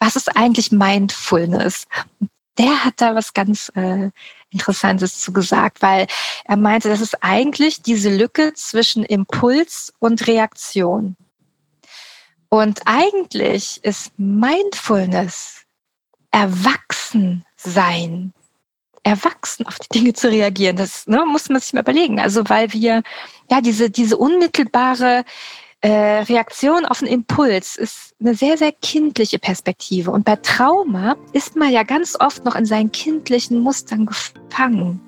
was ist eigentlich Mindfulness? Der hat da was ganz äh, Interessantes zu gesagt, weil er meinte, das ist eigentlich diese Lücke zwischen Impuls und Reaktion. Und eigentlich ist Mindfulness erwachsen sein, erwachsen auf die Dinge zu reagieren. Das ne, muss man sich mal überlegen. Also weil wir ja diese diese unmittelbare äh, Reaktion auf einen Impuls ist eine sehr, sehr kindliche Perspektive. Und bei Trauma ist man ja ganz oft noch in seinen kindlichen Mustern gefangen.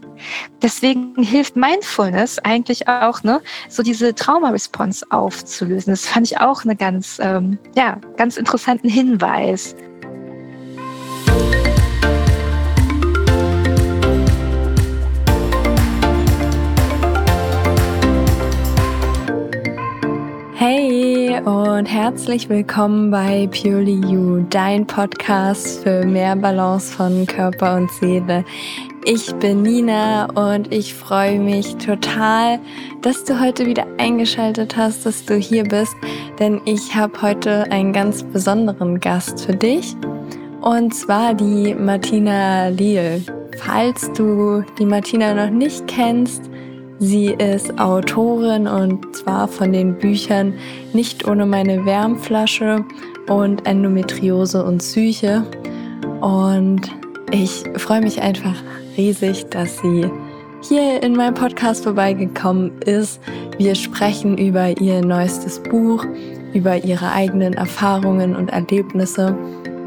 Deswegen hilft Mindfulness eigentlich auch, ne, so diese Trauma-Response aufzulösen. Das fand ich auch eine ganz, ähm, ja, ganz interessanten Hinweis. Und herzlich willkommen bei Purely You, dein Podcast für mehr Balance von Körper und Seele. Ich bin Nina und ich freue mich total, dass du heute wieder eingeschaltet hast, dass du hier bist, denn ich habe heute einen ganz besonderen Gast für dich und zwar die Martina Liel. Falls du die Martina noch nicht kennst, Sie ist Autorin und zwar von den Büchern Nicht ohne meine Wärmflasche und Endometriose und Psyche. Und ich freue mich einfach riesig, dass sie hier in meinem Podcast vorbeigekommen ist. Wir sprechen über ihr neuestes Buch, über ihre eigenen Erfahrungen und Erlebnisse.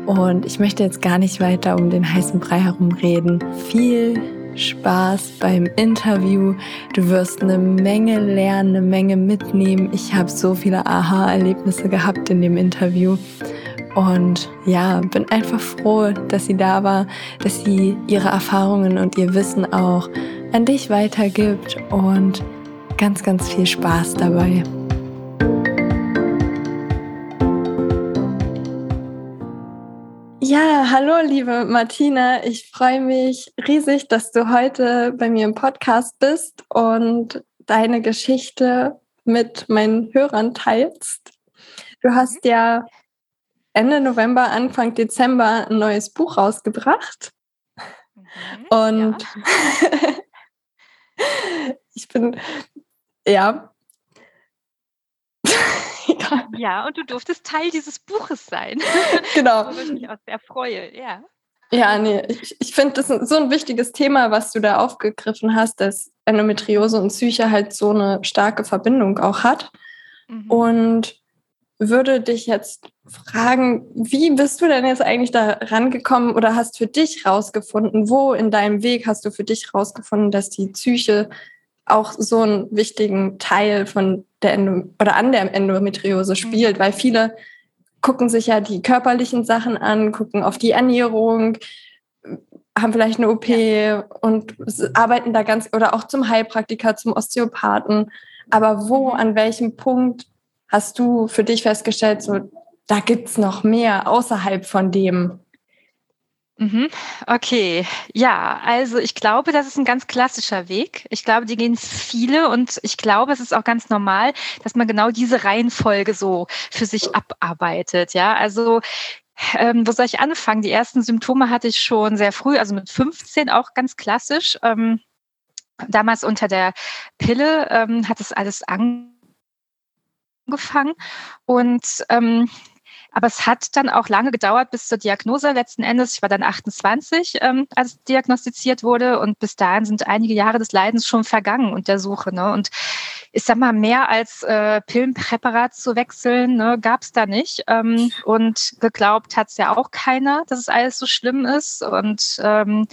Und ich möchte jetzt gar nicht weiter um den heißen Brei herumreden. Viel Spaß beim Interview. Du wirst eine Menge lernen, eine Menge mitnehmen. Ich habe so viele Aha-Erlebnisse gehabt in dem Interview. Und ja, bin einfach froh, dass sie da war, dass sie ihre Erfahrungen und ihr Wissen auch an dich weitergibt und ganz, ganz viel Spaß dabei. Ja, hallo liebe Martina. Ich freue mich riesig, dass du heute bei mir im Podcast bist und deine Geschichte mit meinen Hörern teilst. Du hast ja Ende November, Anfang Dezember ein neues Buch rausgebracht. Mhm, und ja. ich bin, ja, Ja, und du durftest Teil dieses Buches sein. Genau. Wo ich mich auch sehr freue, ja. Ja, nee, ich, ich finde das so ein wichtiges Thema, was du da aufgegriffen hast, dass Endometriose und Psyche halt so eine starke Verbindung auch hat. Mhm. Und würde dich jetzt fragen, wie bist du denn jetzt eigentlich da rangekommen oder hast für dich rausgefunden, wo in deinem Weg hast du für dich rausgefunden, dass die Psyche auch so einen wichtigen Teil von der Endo oder an der Endometriose mhm. spielt, mhm. weil viele gucken sich ja die körperlichen Sachen an, gucken auf die Ernährung, haben vielleicht eine OP ja. und arbeiten da ganz oder auch zum Heilpraktiker, zum Osteopathen. Aber wo, mhm. an welchem Punkt hast du für dich festgestellt, so da gibt's noch mehr außerhalb von dem? Mhm. Okay, ja, also ich glaube, das ist ein ganz klassischer Weg. Ich glaube, die gehen viele und ich glaube, es ist auch ganz normal, dass man genau diese Reihenfolge so für sich abarbeitet. Ja, also ähm, wo soll ich anfangen? Die ersten Symptome hatte ich schon sehr früh, also mit 15 auch ganz klassisch. Ähm, damals unter der Pille ähm, hat es alles angefangen und ähm, aber es hat dann auch lange gedauert bis zur Diagnose letzten Endes. Ich war dann 28, ähm, als diagnostiziert wurde. Und bis dahin sind einige Jahre des Leidens schon vergangen und der Suche. Ne? Und ich sag mal, mehr als äh, Pillenpräparat zu wechseln, ne, gab es da nicht. Ähm, und geglaubt hat es ja auch keiner, dass es alles so schlimm ist. Und ähm,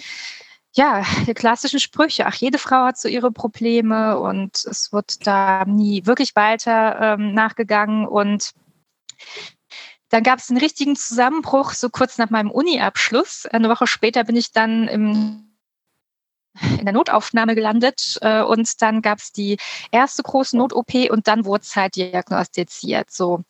ja, die klassischen Sprüche. Ach, jede Frau hat so ihre Probleme und es wird da nie wirklich weiter ähm, nachgegangen. Und dann gab es einen richtigen Zusammenbruch, so kurz nach meinem Uni-Abschluss. Eine Woche später bin ich dann im in der Notaufnahme gelandet äh, und dann gab es die erste große Not-OP und dann wurde es halt diagnostiziert. So.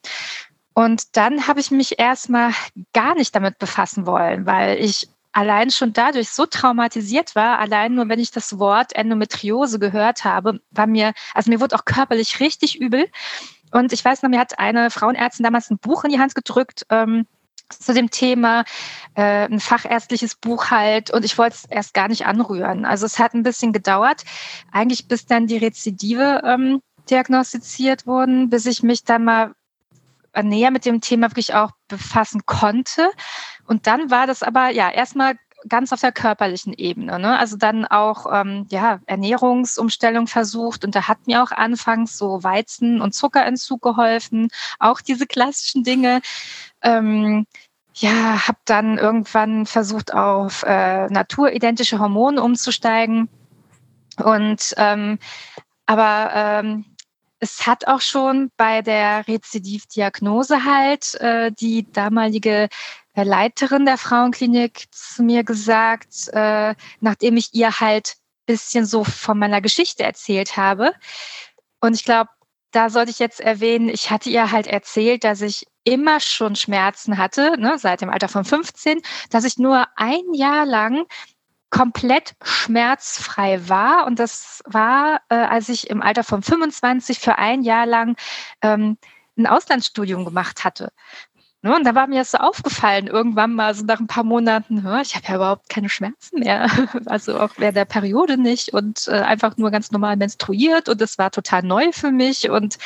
Und dann habe ich mich erstmal gar nicht damit befassen wollen, weil ich allein schon dadurch so traumatisiert war, allein nur wenn ich das Wort Endometriose gehört habe, war mir, also mir wurde auch körperlich richtig übel. Und ich weiß noch, mir hat eine Frauenärztin damals ein Buch in die Hand gedrückt, ähm, zu dem Thema, äh, ein fachärztliches Buch halt und ich wollte es erst gar nicht anrühren. Also es hat ein bisschen gedauert, eigentlich bis dann die Rezidive ähm, diagnostiziert wurden, bis ich mich dann mal näher mit dem Thema wirklich auch befassen konnte. Und dann war das aber ja erstmal ganz auf der körperlichen Ebene. Ne? Also dann auch ähm, ja, Ernährungsumstellung versucht und da hat mir auch anfangs so Weizen- und Zuckerentzug geholfen, auch diese klassischen Dinge. Ähm, ja, habe dann irgendwann versucht, auf äh, naturidentische Hormone umzusteigen. Und ähm, aber ähm, es hat auch schon bei der Rezidivdiagnose halt äh, die damalige äh, Leiterin der Frauenklinik zu mir gesagt, äh, nachdem ich ihr halt bisschen so von meiner Geschichte erzählt habe. Und ich glaube, da sollte ich jetzt erwähnen, ich hatte ihr halt erzählt, dass ich immer schon Schmerzen hatte, ne, seit dem Alter von 15, dass ich nur ein Jahr lang komplett schmerzfrei war. Und das war, äh, als ich im Alter von 25 für ein Jahr lang ähm, ein Auslandsstudium gemacht hatte. Ne, und da war mir das so aufgefallen, irgendwann mal so nach ein paar Monaten, ich habe ja überhaupt keine Schmerzen mehr. Also auch während der Periode nicht und äh, einfach nur ganz normal menstruiert und das war total neu für mich. Und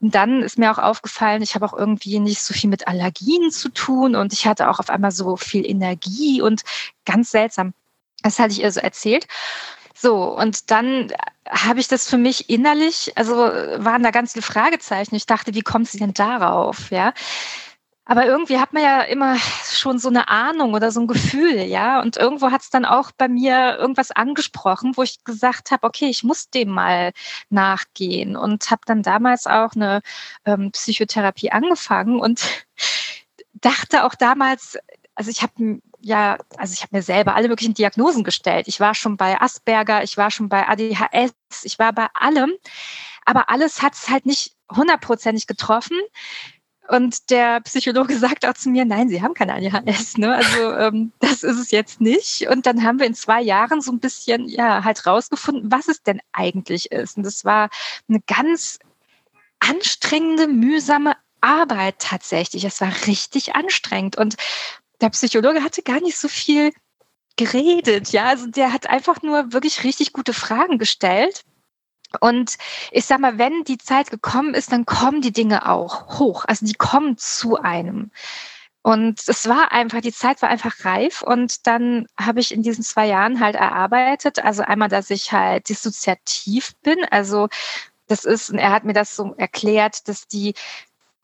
dann ist mir auch aufgefallen, ich habe auch irgendwie nicht so viel mit Allergien zu tun und ich hatte auch auf einmal so viel Energie und ganz seltsam. Das hatte ich ihr so erzählt. So, und dann habe ich das für mich innerlich, also waren da ganz viele Fragezeichen. Ich dachte, wie kommt sie denn darauf? Ja. Aber irgendwie hat man ja immer schon so eine Ahnung oder so ein Gefühl, ja. Und irgendwo hat es dann auch bei mir irgendwas angesprochen, wo ich gesagt habe, okay, ich muss dem mal nachgehen und habe dann damals auch eine ähm, Psychotherapie angefangen und dachte auch damals, also ich habe ja, also ich habe mir selber alle möglichen Diagnosen gestellt. Ich war schon bei Asperger, ich war schon bei ADHS, ich war bei allem, aber alles hat es halt nicht hundertprozentig getroffen. Und der Psychologe sagt auch zu mir, nein, Sie haben keine ADHS. Ne? Also ähm, das ist es jetzt nicht. Und dann haben wir in zwei Jahren so ein bisschen ja halt rausgefunden, was es denn eigentlich ist. Und das war eine ganz anstrengende, mühsame Arbeit tatsächlich. Es war richtig anstrengend. Und der Psychologe hatte gar nicht so viel geredet. Ja, also der hat einfach nur wirklich richtig gute Fragen gestellt. Und ich sag mal, wenn die Zeit gekommen ist, dann kommen die Dinge auch hoch. Also die kommen zu einem. Und es war einfach, die Zeit war einfach reif. Und dann habe ich in diesen zwei Jahren halt erarbeitet. Also einmal, dass ich halt dissoziativ bin. Also das ist, er hat mir das so erklärt, dass die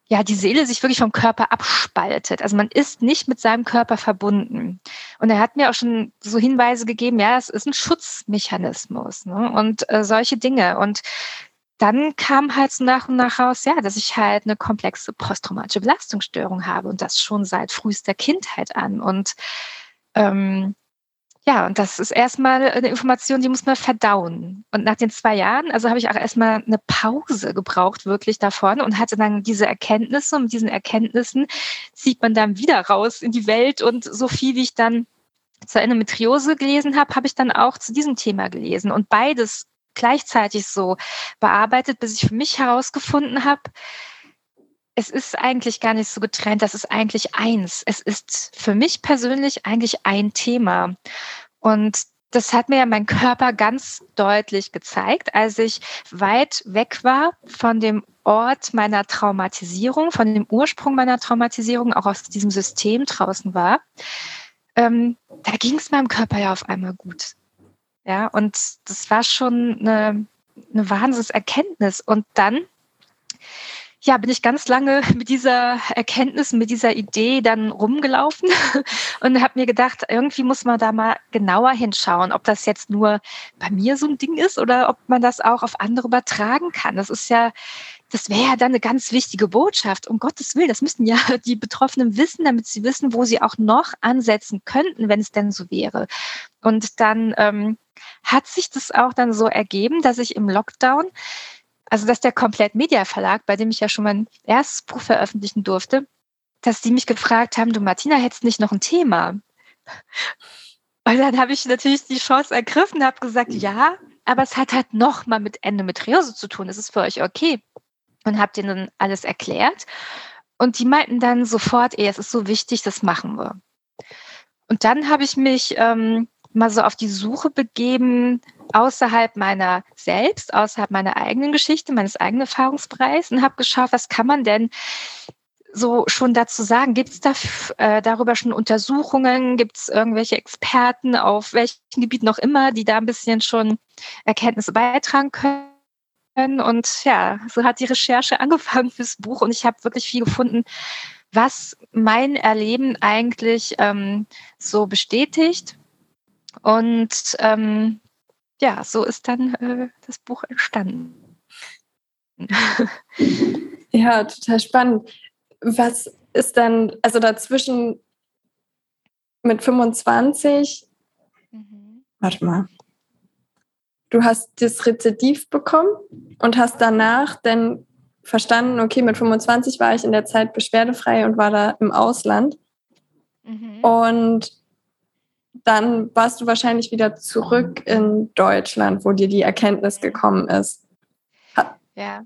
ja, die Seele sich wirklich vom Körper abspaltet. Also man ist nicht mit seinem Körper verbunden. Und er hat mir auch schon so Hinweise gegeben, ja, es ist ein Schutzmechanismus ne? und äh, solche Dinge. Und dann kam halt so nach und nach raus, ja, dass ich halt eine komplexe posttraumatische Belastungsstörung habe und das schon seit frühester Kindheit an. Und ähm, ja, und das ist erstmal eine Information, die muss man verdauen. Und nach den zwei Jahren, also habe ich auch erstmal eine Pause gebraucht, wirklich davon und hatte dann diese Erkenntnisse. Und mit diesen Erkenntnissen zieht man dann wieder raus in die Welt. Und so viel, wie ich dann zur Endometriose gelesen habe, habe ich dann auch zu diesem Thema gelesen. Und beides gleichzeitig so bearbeitet, bis ich für mich herausgefunden habe, es ist eigentlich gar nicht so getrennt, das ist eigentlich eins. Es ist für mich persönlich eigentlich ein Thema. Und das hat mir ja mein Körper ganz deutlich gezeigt, als ich weit weg war von dem Ort meiner Traumatisierung, von dem Ursprung meiner Traumatisierung, auch aus diesem System draußen war. Ähm, da ging es meinem Körper ja auf einmal gut. Ja, und das war schon eine, eine Wahnsinnserkenntnis. Und dann ja, bin ich ganz lange mit dieser Erkenntnis, mit dieser Idee dann rumgelaufen und habe mir gedacht, irgendwie muss man da mal genauer hinschauen, ob das jetzt nur bei mir so ein Ding ist oder ob man das auch auf andere übertragen kann. Das ist ja, das wäre ja dann eine ganz wichtige Botschaft. Um Gottes Willen, das müssten ja die Betroffenen wissen, damit sie wissen, wo sie auch noch ansetzen könnten, wenn es denn so wäre. Und dann ähm, hat sich das auch dann so ergeben, dass ich im Lockdown also dass der Komplett Media Verlag, bei dem ich ja schon mein erstes Buch veröffentlichen durfte, dass die mich gefragt haben, du Martina, hättest nicht noch ein Thema? Und dann habe ich natürlich die Chance ergriffen, habe gesagt, ja, aber es hat halt noch mal mit Endometriose zu tun. Ist es für euch okay? Und habe denen alles erklärt. und die meinten dann sofort, ey, es ist so wichtig, das machen wir. Und dann habe ich mich ähm, mal so auf die Suche begeben, außerhalb meiner selbst, außerhalb meiner eigenen Geschichte, meines eigenen Erfahrungsbereichs und habe geschaut, was kann man denn so schon dazu sagen? Gibt es da äh, darüber schon Untersuchungen? Gibt es irgendwelche Experten auf welchen Gebieten noch immer, die da ein bisschen schon Erkenntnisse beitragen können? Und ja, so hat die Recherche angefangen fürs Buch und ich habe wirklich viel gefunden, was mein Erleben eigentlich ähm, so bestätigt. Und ähm, ja, so ist dann äh, das Buch entstanden. ja, total spannend. Was ist dann, also dazwischen mit 25, mhm. warte mal, du hast das Rezidiv bekommen und hast danach dann verstanden, okay, mit 25 war ich in der Zeit beschwerdefrei und war da im Ausland. Mhm. Und dann warst du wahrscheinlich wieder zurück in Deutschland, wo dir die Erkenntnis gekommen ist. Ja.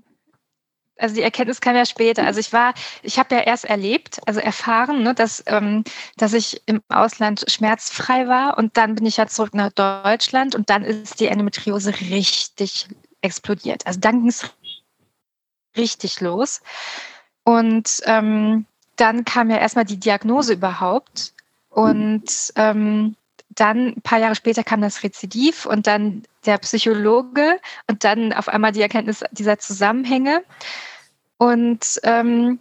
Also die Erkenntnis kam ja später. Also ich war, ich habe ja erst erlebt, also erfahren, ne, dass, ähm, dass ich im Ausland schmerzfrei war und dann bin ich ja zurück nach Deutschland und dann ist die Endometriose richtig explodiert. Also dann ging es richtig los. Und ähm, dann kam ja erstmal die Diagnose überhaupt. Und ähm, dann ein paar Jahre später kam das Rezidiv und dann der Psychologe und dann auf einmal die Erkenntnis dieser Zusammenhänge. Und ähm,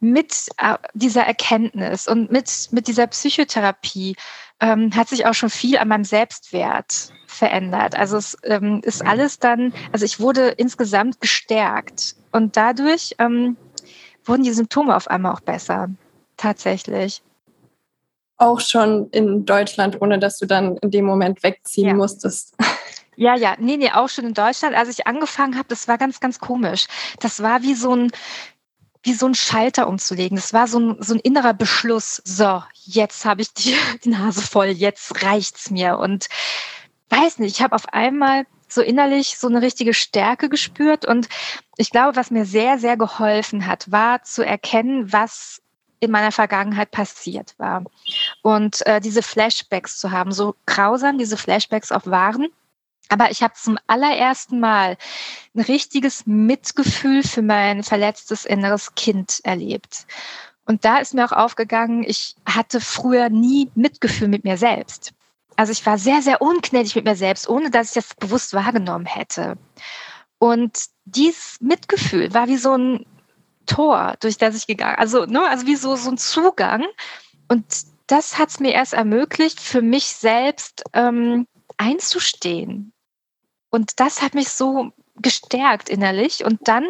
mit äh, dieser Erkenntnis und mit, mit dieser Psychotherapie ähm, hat sich auch schon viel an meinem Selbstwert verändert. Also es ähm, ist alles dann, also ich wurde insgesamt gestärkt und dadurch ähm, wurden die Symptome auf einmal auch besser, tatsächlich. Auch schon in Deutschland, ohne dass du dann in dem Moment wegziehen ja. musstest. Ja, ja, nee, nee, auch schon in Deutschland. Als ich angefangen habe, das war ganz, ganz komisch. Das war wie so ein, wie so ein Schalter umzulegen. Das war so ein, so ein innerer Beschluss. So, jetzt habe ich die, die Nase voll, jetzt reicht's mir. Und weiß nicht, ich habe auf einmal so innerlich so eine richtige Stärke gespürt. Und ich glaube, was mir sehr, sehr geholfen hat, war zu erkennen, was in meiner Vergangenheit passiert war. Und äh, diese Flashbacks zu haben, so grausam diese Flashbacks auch waren. Aber ich habe zum allerersten Mal ein richtiges Mitgefühl für mein verletztes inneres Kind erlebt. Und da ist mir auch aufgegangen, ich hatte früher nie Mitgefühl mit mir selbst. Also ich war sehr, sehr ungnädig mit mir selbst, ohne dass ich das bewusst wahrgenommen hätte. Und dieses Mitgefühl war wie so ein Tor, durch das ich gegangen, also, ne, also wie so, so ein Zugang. Und das hat es mir erst ermöglicht, für mich selbst ähm, einzustehen. Und das hat mich so gestärkt innerlich. Und dann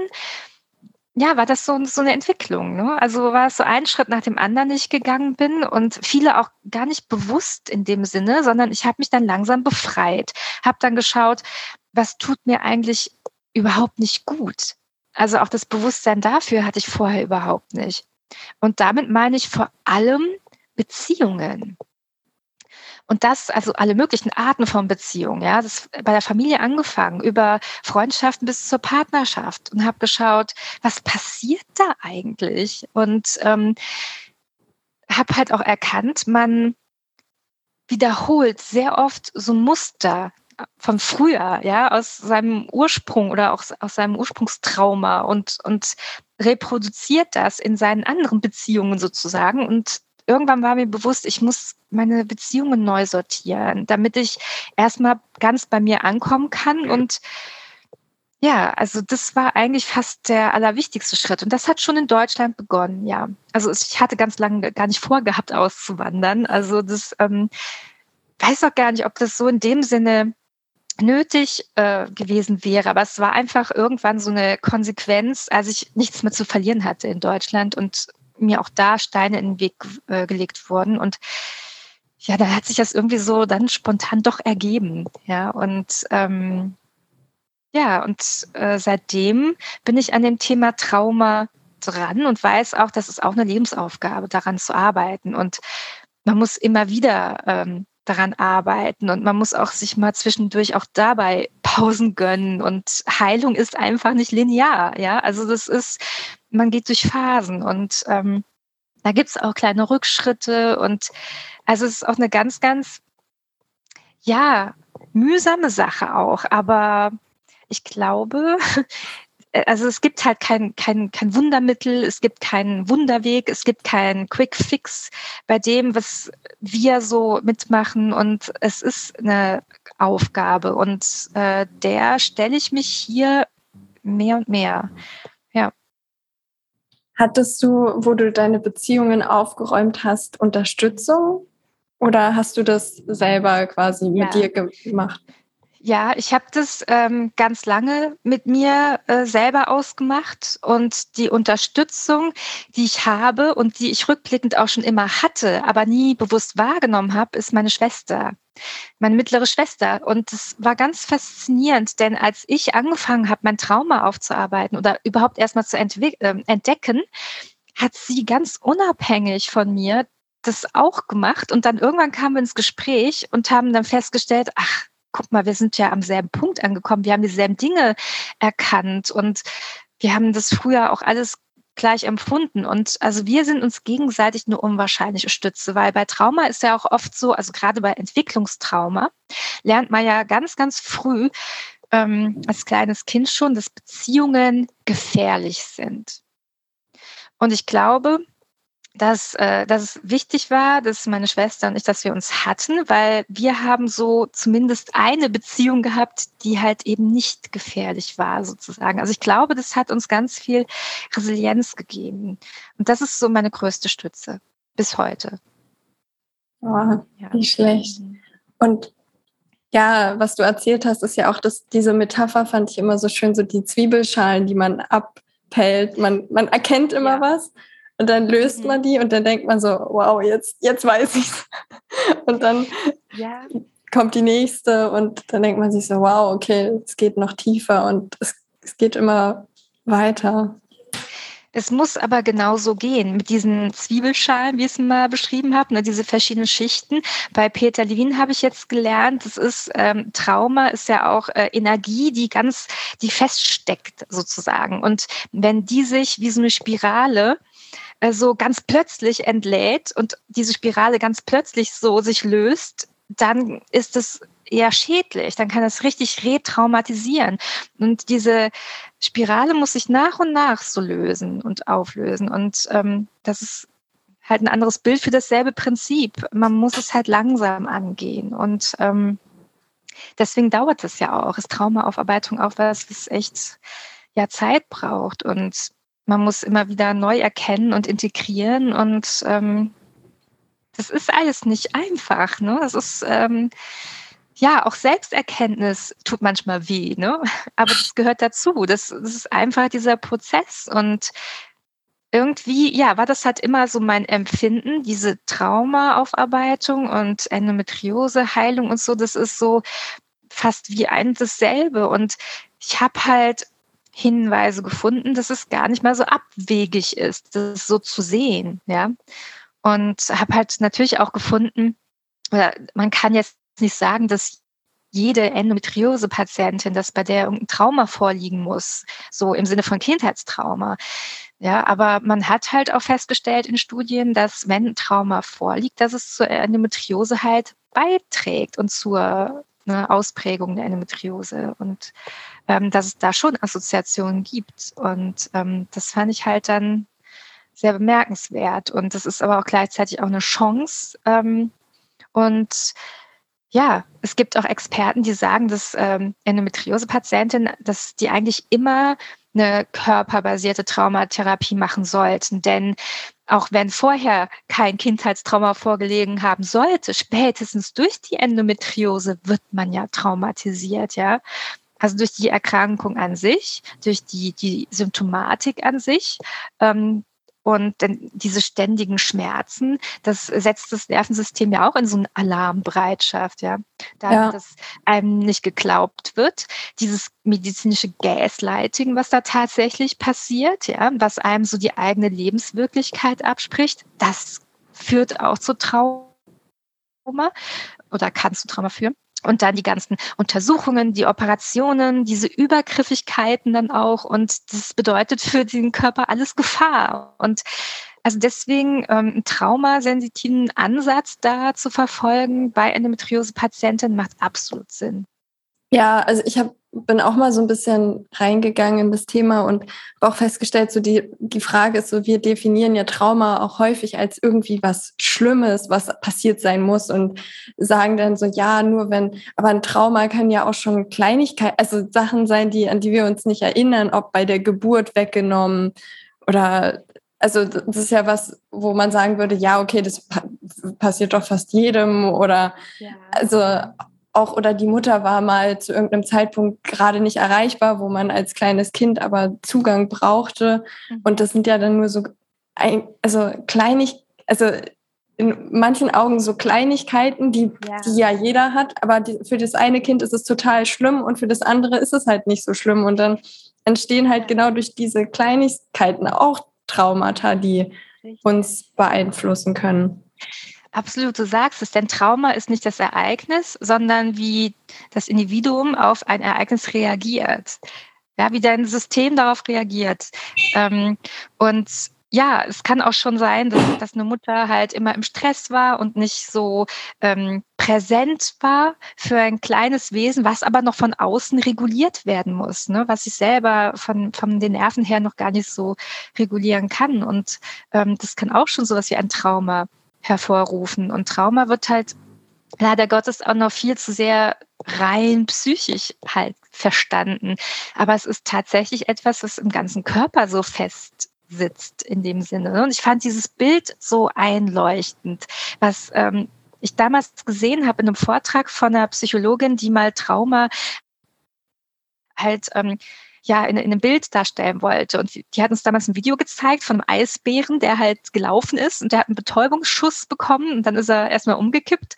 ja, war das so, so eine Entwicklung. Ne? Also war es so ein Schritt nach dem anderen, den ich gegangen bin und viele auch gar nicht bewusst in dem Sinne, sondern ich habe mich dann langsam befreit, habe dann geschaut, was tut mir eigentlich überhaupt nicht gut. Also auch das Bewusstsein dafür hatte ich vorher überhaupt nicht. Und damit meine ich vor allem Beziehungen. Und das, also alle möglichen Arten von Beziehungen, ja, das bei der Familie angefangen, über Freundschaften bis zur Partnerschaft und habe geschaut, was passiert da eigentlich? Und ähm, habe halt auch erkannt, man wiederholt sehr oft so Muster von früher, ja, aus seinem Ursprung oder auch aus seinem Ursprungstrauma und, und reproduziert das in seinen anderen Beziehungen sozusagen und irgendwann war mir bewusst, ich muss meine Beziehungen neu sortieren, damit ich erstmal ganz bei mir ankommen kann. Und ja, also das war eigentlich fast der allerwichtigste Schritt. Und das hat schon in Deutschland begonnen, ja. Also ich hatte ganz lange gar nicht vorgehabt, auszuwandern. Also das ähm, weiß auch gar nicht, ob das so in dem Sinne nötig äh, gewesen wäre. Aber es war einfach irgendwann so eine Konsequenz, als ich nichts mehr zu verlieren hatte in Deutschland und mir auch da Steine in den Weg äh, gelegt wurden. Und ja, da hat sich das irgendwie so dann spontan doch ergeben. Ja, und ähm, ja, und äh, seitdem bin ich an dem Thema Trauma dran und weiß auch, das ist auch eine Lebensaufgabe, daran zu arbeiten. Und man muss immer wieder ähm, daran arbeiten. Und man muss auch sich mal zwischendurch auch dabei Pausen gönnen. Und Heilung ist einfach nicht linear, ja? Also das ist man geht durch Phasen. Und ähm, da gibt es auch kleine Rückschritte. Und also es ist auch eine ganz, ganz, ja, mühsame Sache auch, aber ich glaube, also es gibt halt kein, kein, kein Wundermittel, es gibt keinen Wunderweg, es gibt keinen Quick Fix bei dem, was wir so mitmachen. Und es ist eine Aufgabe. Und äh, der stelle ich mich hier mehr und mehr. Ja. Hattest du, wo du deine Beziehungen aufgeräumt hast, Unterstützung? Oder hast du das selber quasi mit ja. dir gemacht? Ja, ich habe das ähm, ganz lange mit mir äh, selber ausgemacht und die Unterstützung, die ich habe und die ich rückblickend auch schon immer hatte, aber nie bewusst wahrgenommen habe, ist meine Schwester, meine mittlere Schwester. Und das war ganz faszinierend, denn als ich angefangen habe, mein Trauma aufzuarbeiten oder überhaupt erstmal zu äh, entdecken, hat sie ganz unabhängig von mir das auch gemacht und dann irgendwann kamen wir ins Gespräch und haben dann festgestellt, ach, guck mal, wir sind ja am selben Punkt angekommen, wir haben dieselben Dinge erkannt und wir haben das früher auch alles gleich empfunden. Und also wir sind uns gegenseitig eine unwahrscheinliche Stütze, weil bei Trauma ist ja auch oft so, also gerade bei Entwicklungstrauma, lernt man ja ganz, ganz früh ähm, als kleines Kind schon, dass Beziehungen gefährlich sind. Und ich glaube, dass, äh, dass es wichtig war, dass meine Schwester und ich, dass wir uns hatten, weil wir haben so zumindest eine Beziehung gehabt, die halt eben nicht gefährlich war, sozusagen. Also ich glaube, das hat uns ganz viel Resilienz gegeben. Und das ist so meine größte Stütze bis heute. Oh, ja. Nicht schlecht. Und ja, was du erzählt hast, ist ja auch, dass diese Metapher fand ich immer so schön, so die Zwiebelschalen, die man abpellt. Man, man erkennt immer ja. was und dann löst mhm. man die und dann denkt man so, wow, jetzt, jetzt weiß ich's. Und dann ja. kommt die nächste und dann denkt man sich so, wow, okay, es geht noch tiefer und es, es geht immer weiter. Es muss aber genauso gehen mit diesen Zwiebelschalen, wie ich es mal beschrieben habe, ne, diese verschiedenen Schichten. Bei Peter Levin habe ich jetzt gelernt, das ist ähm, Trauma ist ja auch äh, Energie, die ganz, die feststeckt sozusagen. Und wenn die sich wie so eine Spirale äh, so ganz plötzlich entlädt und diese Spirale ganz plötzlich so sich löst, dann ist es eher schädlich, dann kann das richtig retraumatisieren. Und diese Spirale muss sich nach und nach so lösen und auflösen. Und ähm, das ist halt ein anderes Bild für dasselbe Prinzip. Man muss es halt langsam angehen. Und ähm, deswegen dauert es ja auch. Ist Traumaaufarbeitung auch was, was echt ja Zeit braucht. Und man muss immer wieder neu erkennen und integrieren und ähm, das ist alles nicht einfach. Ne? Das ist ähm, ja auch Selbsterkenntnis tut manchmal weh, ne? aber das gehört dazu. Das, das ist einfach dieser Prozess und irgendwie, ja, war das halt immer so mein Empfinden, diese Traumaaufarbeitung und Endometriose, Heilung und so, das ist so fast wie ein dasselbe. Und ich habe halt Hinweise gefunden, dass es gar nicht mal so abwegig ist, das so zu sehen, ja. Und habe halt natürlich auch gefunden, oder man kann jetzt nicht sagen, dass jede Endometriose-Patientin, dass bei der irgendein Trauma vorliegen muss, so im Sinne von Kindheitstrauma. Ja, aber man hat halt auch festgestellt in Studien, dass wenn Trauma vorliegt, dass es zur Endometriose halt beiträgt und zur ne, Ausprägung der Endometriose und ähm, dass es da schon Assoziationen gibt. Und ähm, das fand ich halt dann sehr bemerkenswert. Und das ist aber auch gleichzeitig auch eine Chance. Ähm, und ja, es gibt auch Experten, die sagen, dass ähm, Endometriose-Patientinnen, dass die eigentlich immer eine körperbasierte Traumatherapie machen sollten. Denn auch wenn vorher kein Kindheitstrauma vorgelegen haben sollte, spätestens durch die Endometriose wird man ja traumatisiert, ja. Also durch die Erkrankung an sich, durch die, die Symptomatik an sich. Ähm, und denn diese ständigen Schmerzen, das setzt das Nervensystem ja auch in so eine Alarmbereitschaft, ja. Da ja. dass einem nicht geglaubt wird. Dieses medizinische Gaslighting, was da tatsächlich passiert, ja, was einem so die eigene Lebenswirklichkeit abspricht, das führt auch zu Trauma oder kann zu Trauma führen. Und dann die ganzen Untersuchungen, die Operationen, diese Übergriffigkeiten dann auch. Und das bedeutet für den Körper alles Gefahr. Und also deswegen ähm, einen traumasensitiven Ansatz da zu verfolgen bei Endometriose-Patienten macht absolut Sinn. Ja, also ich hab, bin auch mal so ein bisschen reingegangen in das Thema und auch festgestellt, so die, die Frage ist so, wir definieren ja Trauma auch häufig als irgendwie was Schlimmes, was passiert sein muss und sagen dann so, ja, nur wenn, aber ein Trauma kann ja auch schon Kleinigkeit, also Sachen sein, die, an die wir uns nicht erinnern, ob bei der Geburt weggenommen oder also das ist ja was, wo man sagen würde, ja, okay, das pa passiert doch fast jedem oder ja. also auch oder die Mutter war mal zu irgendeinem Zeitpunkt gerade nicht erreichbar, wo man als kleines Kind aber Zugang brauchte mhm. und das sind ja dann nur so ein, also kleinig also in manchen Augen so Kleinigkeiten, die ja, die ja jeder hat, aber die, für das eine Kind ist es total schlimm und für das andere ist es halt nicht so schlimm und dann entstehen halt genau durch diese Kleinigkeiten auch Traumata, die uns beeinflussen können. Absolut, du sagst es, denn Trauma ist nicht das Ereignis, sondern wie das Individuum auf ein Ereignis reagiert. Ja, wie dein System darauf reagiert. Ähm, und ja, es kann auch schon sein, dass, dass eine Mutter halt immer im Stress war und nicht so ähm, präsent war für ein kleines Wesen, was aber noch von außen reguliert werden muss, ne? was ich selber von, von den Nerven her noch gar nicht so regulieren kann. Und ähm, das kann auch schon sowas wie ein Trauma hervorrufen. Und Trauma wird halt leider Gottes auch noch viel zu sehr rein psychisch halt verstanden. Aber es ist tatsächlich etwas, was im ganzen Körper so fest sitzt in dem Sinne. Und ich fand dieses Bild so einleuchtend, was ähm, ich damals gesehen habe in einem Vortrag von einer Psychologin, die mal Trauma halt ähm, ja in, in einem Bild darstellen wollte. Und die hat uns damals ein Video gezeigt von einem Eisbären, der halt gelaufen ist und der hat einen Betäubungsschuss bekommen und dann ist er erstmal umgekippt.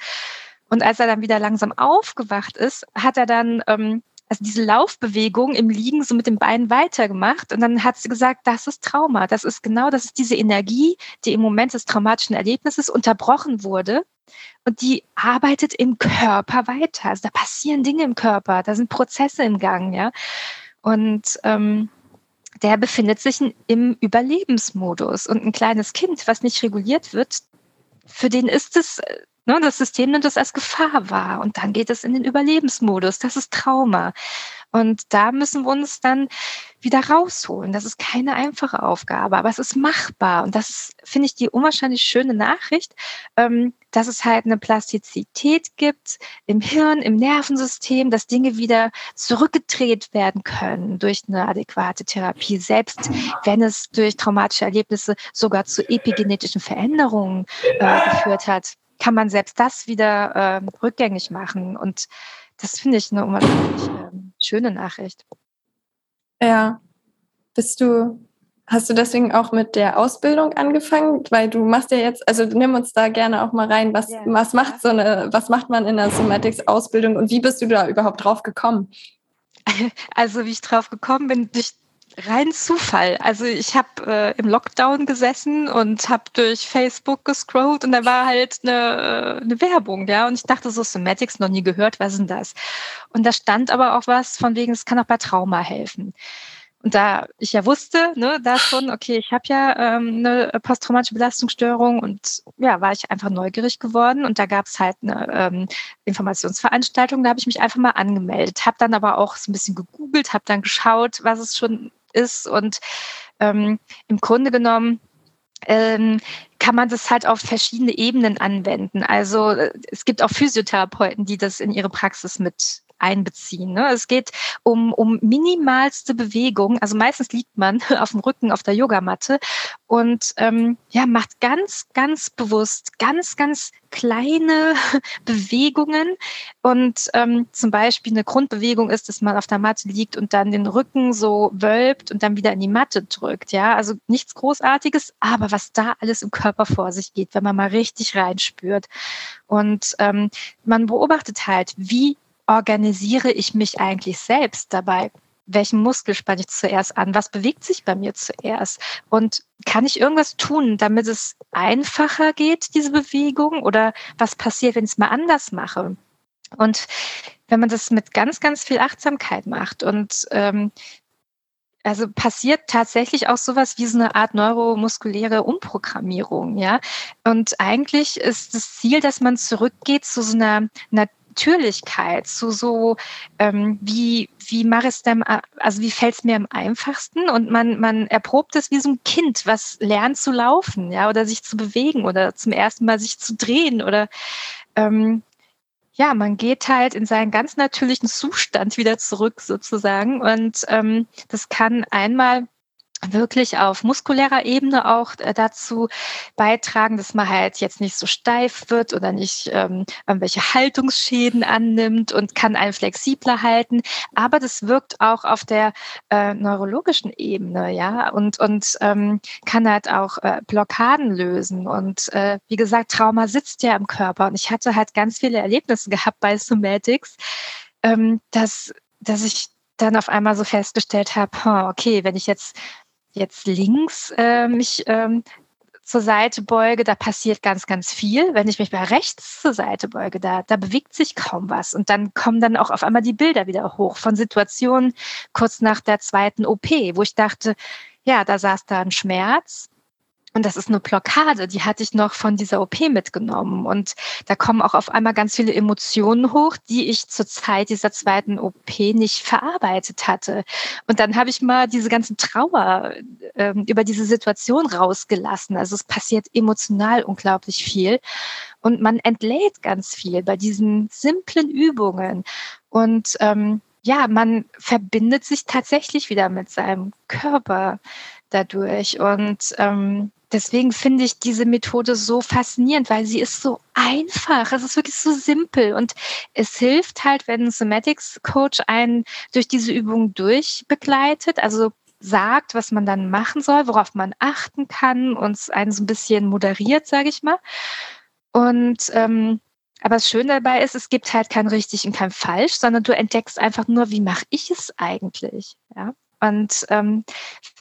Und als er dann wieder langsam aufgewacht ist, hat er dann ähm, also diese Laufbewegung im Liegen so mit den Beinen weitergemacht. Und dann hat sie gesagt, das ist Trauma. Das ist genau, das ist diese Energie, die im Moment des traumatischen Erlebnisses unterbrochen wurde. Und die arbeitet im Körper weiter. Also da passieren Dinge im Körper, da sind Prozesse im Gang, ja. Und ähm, der befindet sich im Überlebensmodus. Und ein kleines Kind, was nicht reguliert wird, für den ist es äh, Ne, das System nimmt es als Gefahr wahr und dann geht es in den Überlebensmodus. Das ist Trauma. Und da müssen wir uns dann wieder rausholen. Das ist keine einfache Aufgabe, aber es ist machbar. Und das finde ich, die unwahrscheinlich schöne Nachricht, ähm, dass es halt eine Plastizität gibt im Hirn, im Nervensystem, dass Dinge wieder zurückgedreht werden können durch eine adäquate Therapie, selbst wenn es durch traumatische Erlebnisse sogar zu epigenetischen Veränderungen äh, geführt hat kann man selbst das wieder äh, rückgängig machen. Und das finde ich eine unwahrscheinlich äh, schöne Nachricht. Ja. Bist du, hast du deswegen auch mit der Ausbildung angefangen? Weil du machst ja jetzt, also nimm uns da gerne auch mal rein, was, ja. was macht so eine, was macht man in der Somatics-Ausbildung und wie bist du da überhaupt drauf gekommen? Also wie ich drauf gekommen bin, durch rein Zufall. Also ich habe äh, im Lockdown gesessen und habe durch Facebook gescrollt und da war halt eine, äh, eine Werbung, ja. Und ich dachte so, Somatics noch nie gehört, was ist denn das? Und da stand aber auch was von wegen, es kann auch bei Trauma helfen. Und da ich ja wusste, ne, da schon, okay, ich habe ja ähm, eine posttraumatische Belastungsstörung und ja, war ich einfach neugierig geworden und da gab es halt eine ähm, Informationsveranstaltung, da habe ich mich einfach mal angemeldet, habe dann aber auch so ein bisschen gegoogelt, habe dann geschaut, was es schon ist. Und ähm, im Grunde genommen ähm, kann man das halt auf verschiedene Ebenen anwenden. Also äh, es gibt auch Physiotherapeuten, die das in ihre Praxis mit einbeziehen. Ne? Es geht um, um minimalste Bewegung. Also meistens liegt man auf dem Rücken auf der Yogamatte und ähm, ja, macht ganz, ganz bewusst ganz, ganz kleine Bewegungen. Und ähm, zum Beispiel eine Grundbewegung ist, dass man auf der Matte liegt und dann den Rücken so wölbt und dann wieder in die Matte drückt. Ja, also nichts Großartiges, aber was da alles im Körper vor sich geht, wenn man mal richtig reinspürt. Und ähm, man beobachtet halt, wie organisiere ich mich eigentlich selbst dabei? Welchen Muskel spanne ich zuerst an? Was bewegt sich bei mir zuerst? Und kann ich irgendwas tun, damit es einfacher geht, diese Bewegung? Oder was passiert, wenn ich es mal anders mache? Und wenn man das mit ganz, ganz viel Achtsamkeit macht und ähm, also passiert tatsächlich auch sowas wie so eine Art neuromuskuläre Umprogrammierung, ja. Und eigentlich ist das Ziel, dass man zurückgeht zu so einer Natürlichkeit, zu so ähm, wie wie mache es denn, also wie fällt es mir am einfachsten und man man erprobt es wie so ein Kind, was lernt zu laufen, ja, oder sich zu bewegen oder zum ersten Mal sich zu drehen oder ähm, ja, man geht halt in seinen ganz natürlichen Zustand wieder zurück sozusagen. Und ähm, das kann einmal wirklich auf muskulärer Ebene auch äh, dazu beitragen, dass man halt jetzt nicht so steif wird oder nicht ähm, irgendwelche Haltungsschäden annimmt und kann einen flexibler halten. Aber das wirkt auch auf der äh, neurologischen Ebene, ja, und, und ähm, kann halt auch äh, Blockaden lösen. Und äh, wie gesagt, Trauma sitzt ja im Körper. Und ich hatte halt ganz viele Erlebnisse gehabt bei Somatics, ähm, dass, dass ich dann auf einmal so festgestellt habe, okay, wenn ich jetzt jetzt links äh, mich ähm, zur Seite beuge, da passiert ganz, ganz viel. Wenn ich mich bei rechts zur Seite beuge, da, da bewegt sich kaum was. Und dann kommen dann auch auf einmal die Bilder wieder hoch von Situationen kurz nach der zweiten OP, wo ich dachte, ja, da saß da ein Schmerz und das ist eine Blockade, die hatte ich noch von dieser OP mitgenommen. Und da kommen auch auf einmal ganz viele Emotionen hoch, die ich zur Zeit dieser zweiten OP nicht verarbeitet hatte. Und dann habe ich mal diese ganzen Trauer äh, über diese Situation rausgelassen. Also es passiert emotional unglaublich viel. Und man entlädt ganz viel bei diesen simplen Übungen. Und ähm, ja, man verbindet sich tatsächlich wieder mit seinem Körper dadurch. Und ähm, deswegen finde ich diese Methode so faszinierend, weil sie ist so einfach. Es ist wirklich so simpel und es hilft halt, wenn ein Somatics Coach einen durch diese Übung durchbegleitet, also sagt, was man dann machen soll, worauf man achten kann und einen so ein bisschen moderiert, sage ich mal. Und ähm, aber das Schöne dabei ist, es gibt halt kein richtig und kein falsch, sondern du entdeckst einfach nur, wie mache ich es eigentlich? Ja. Und ähm,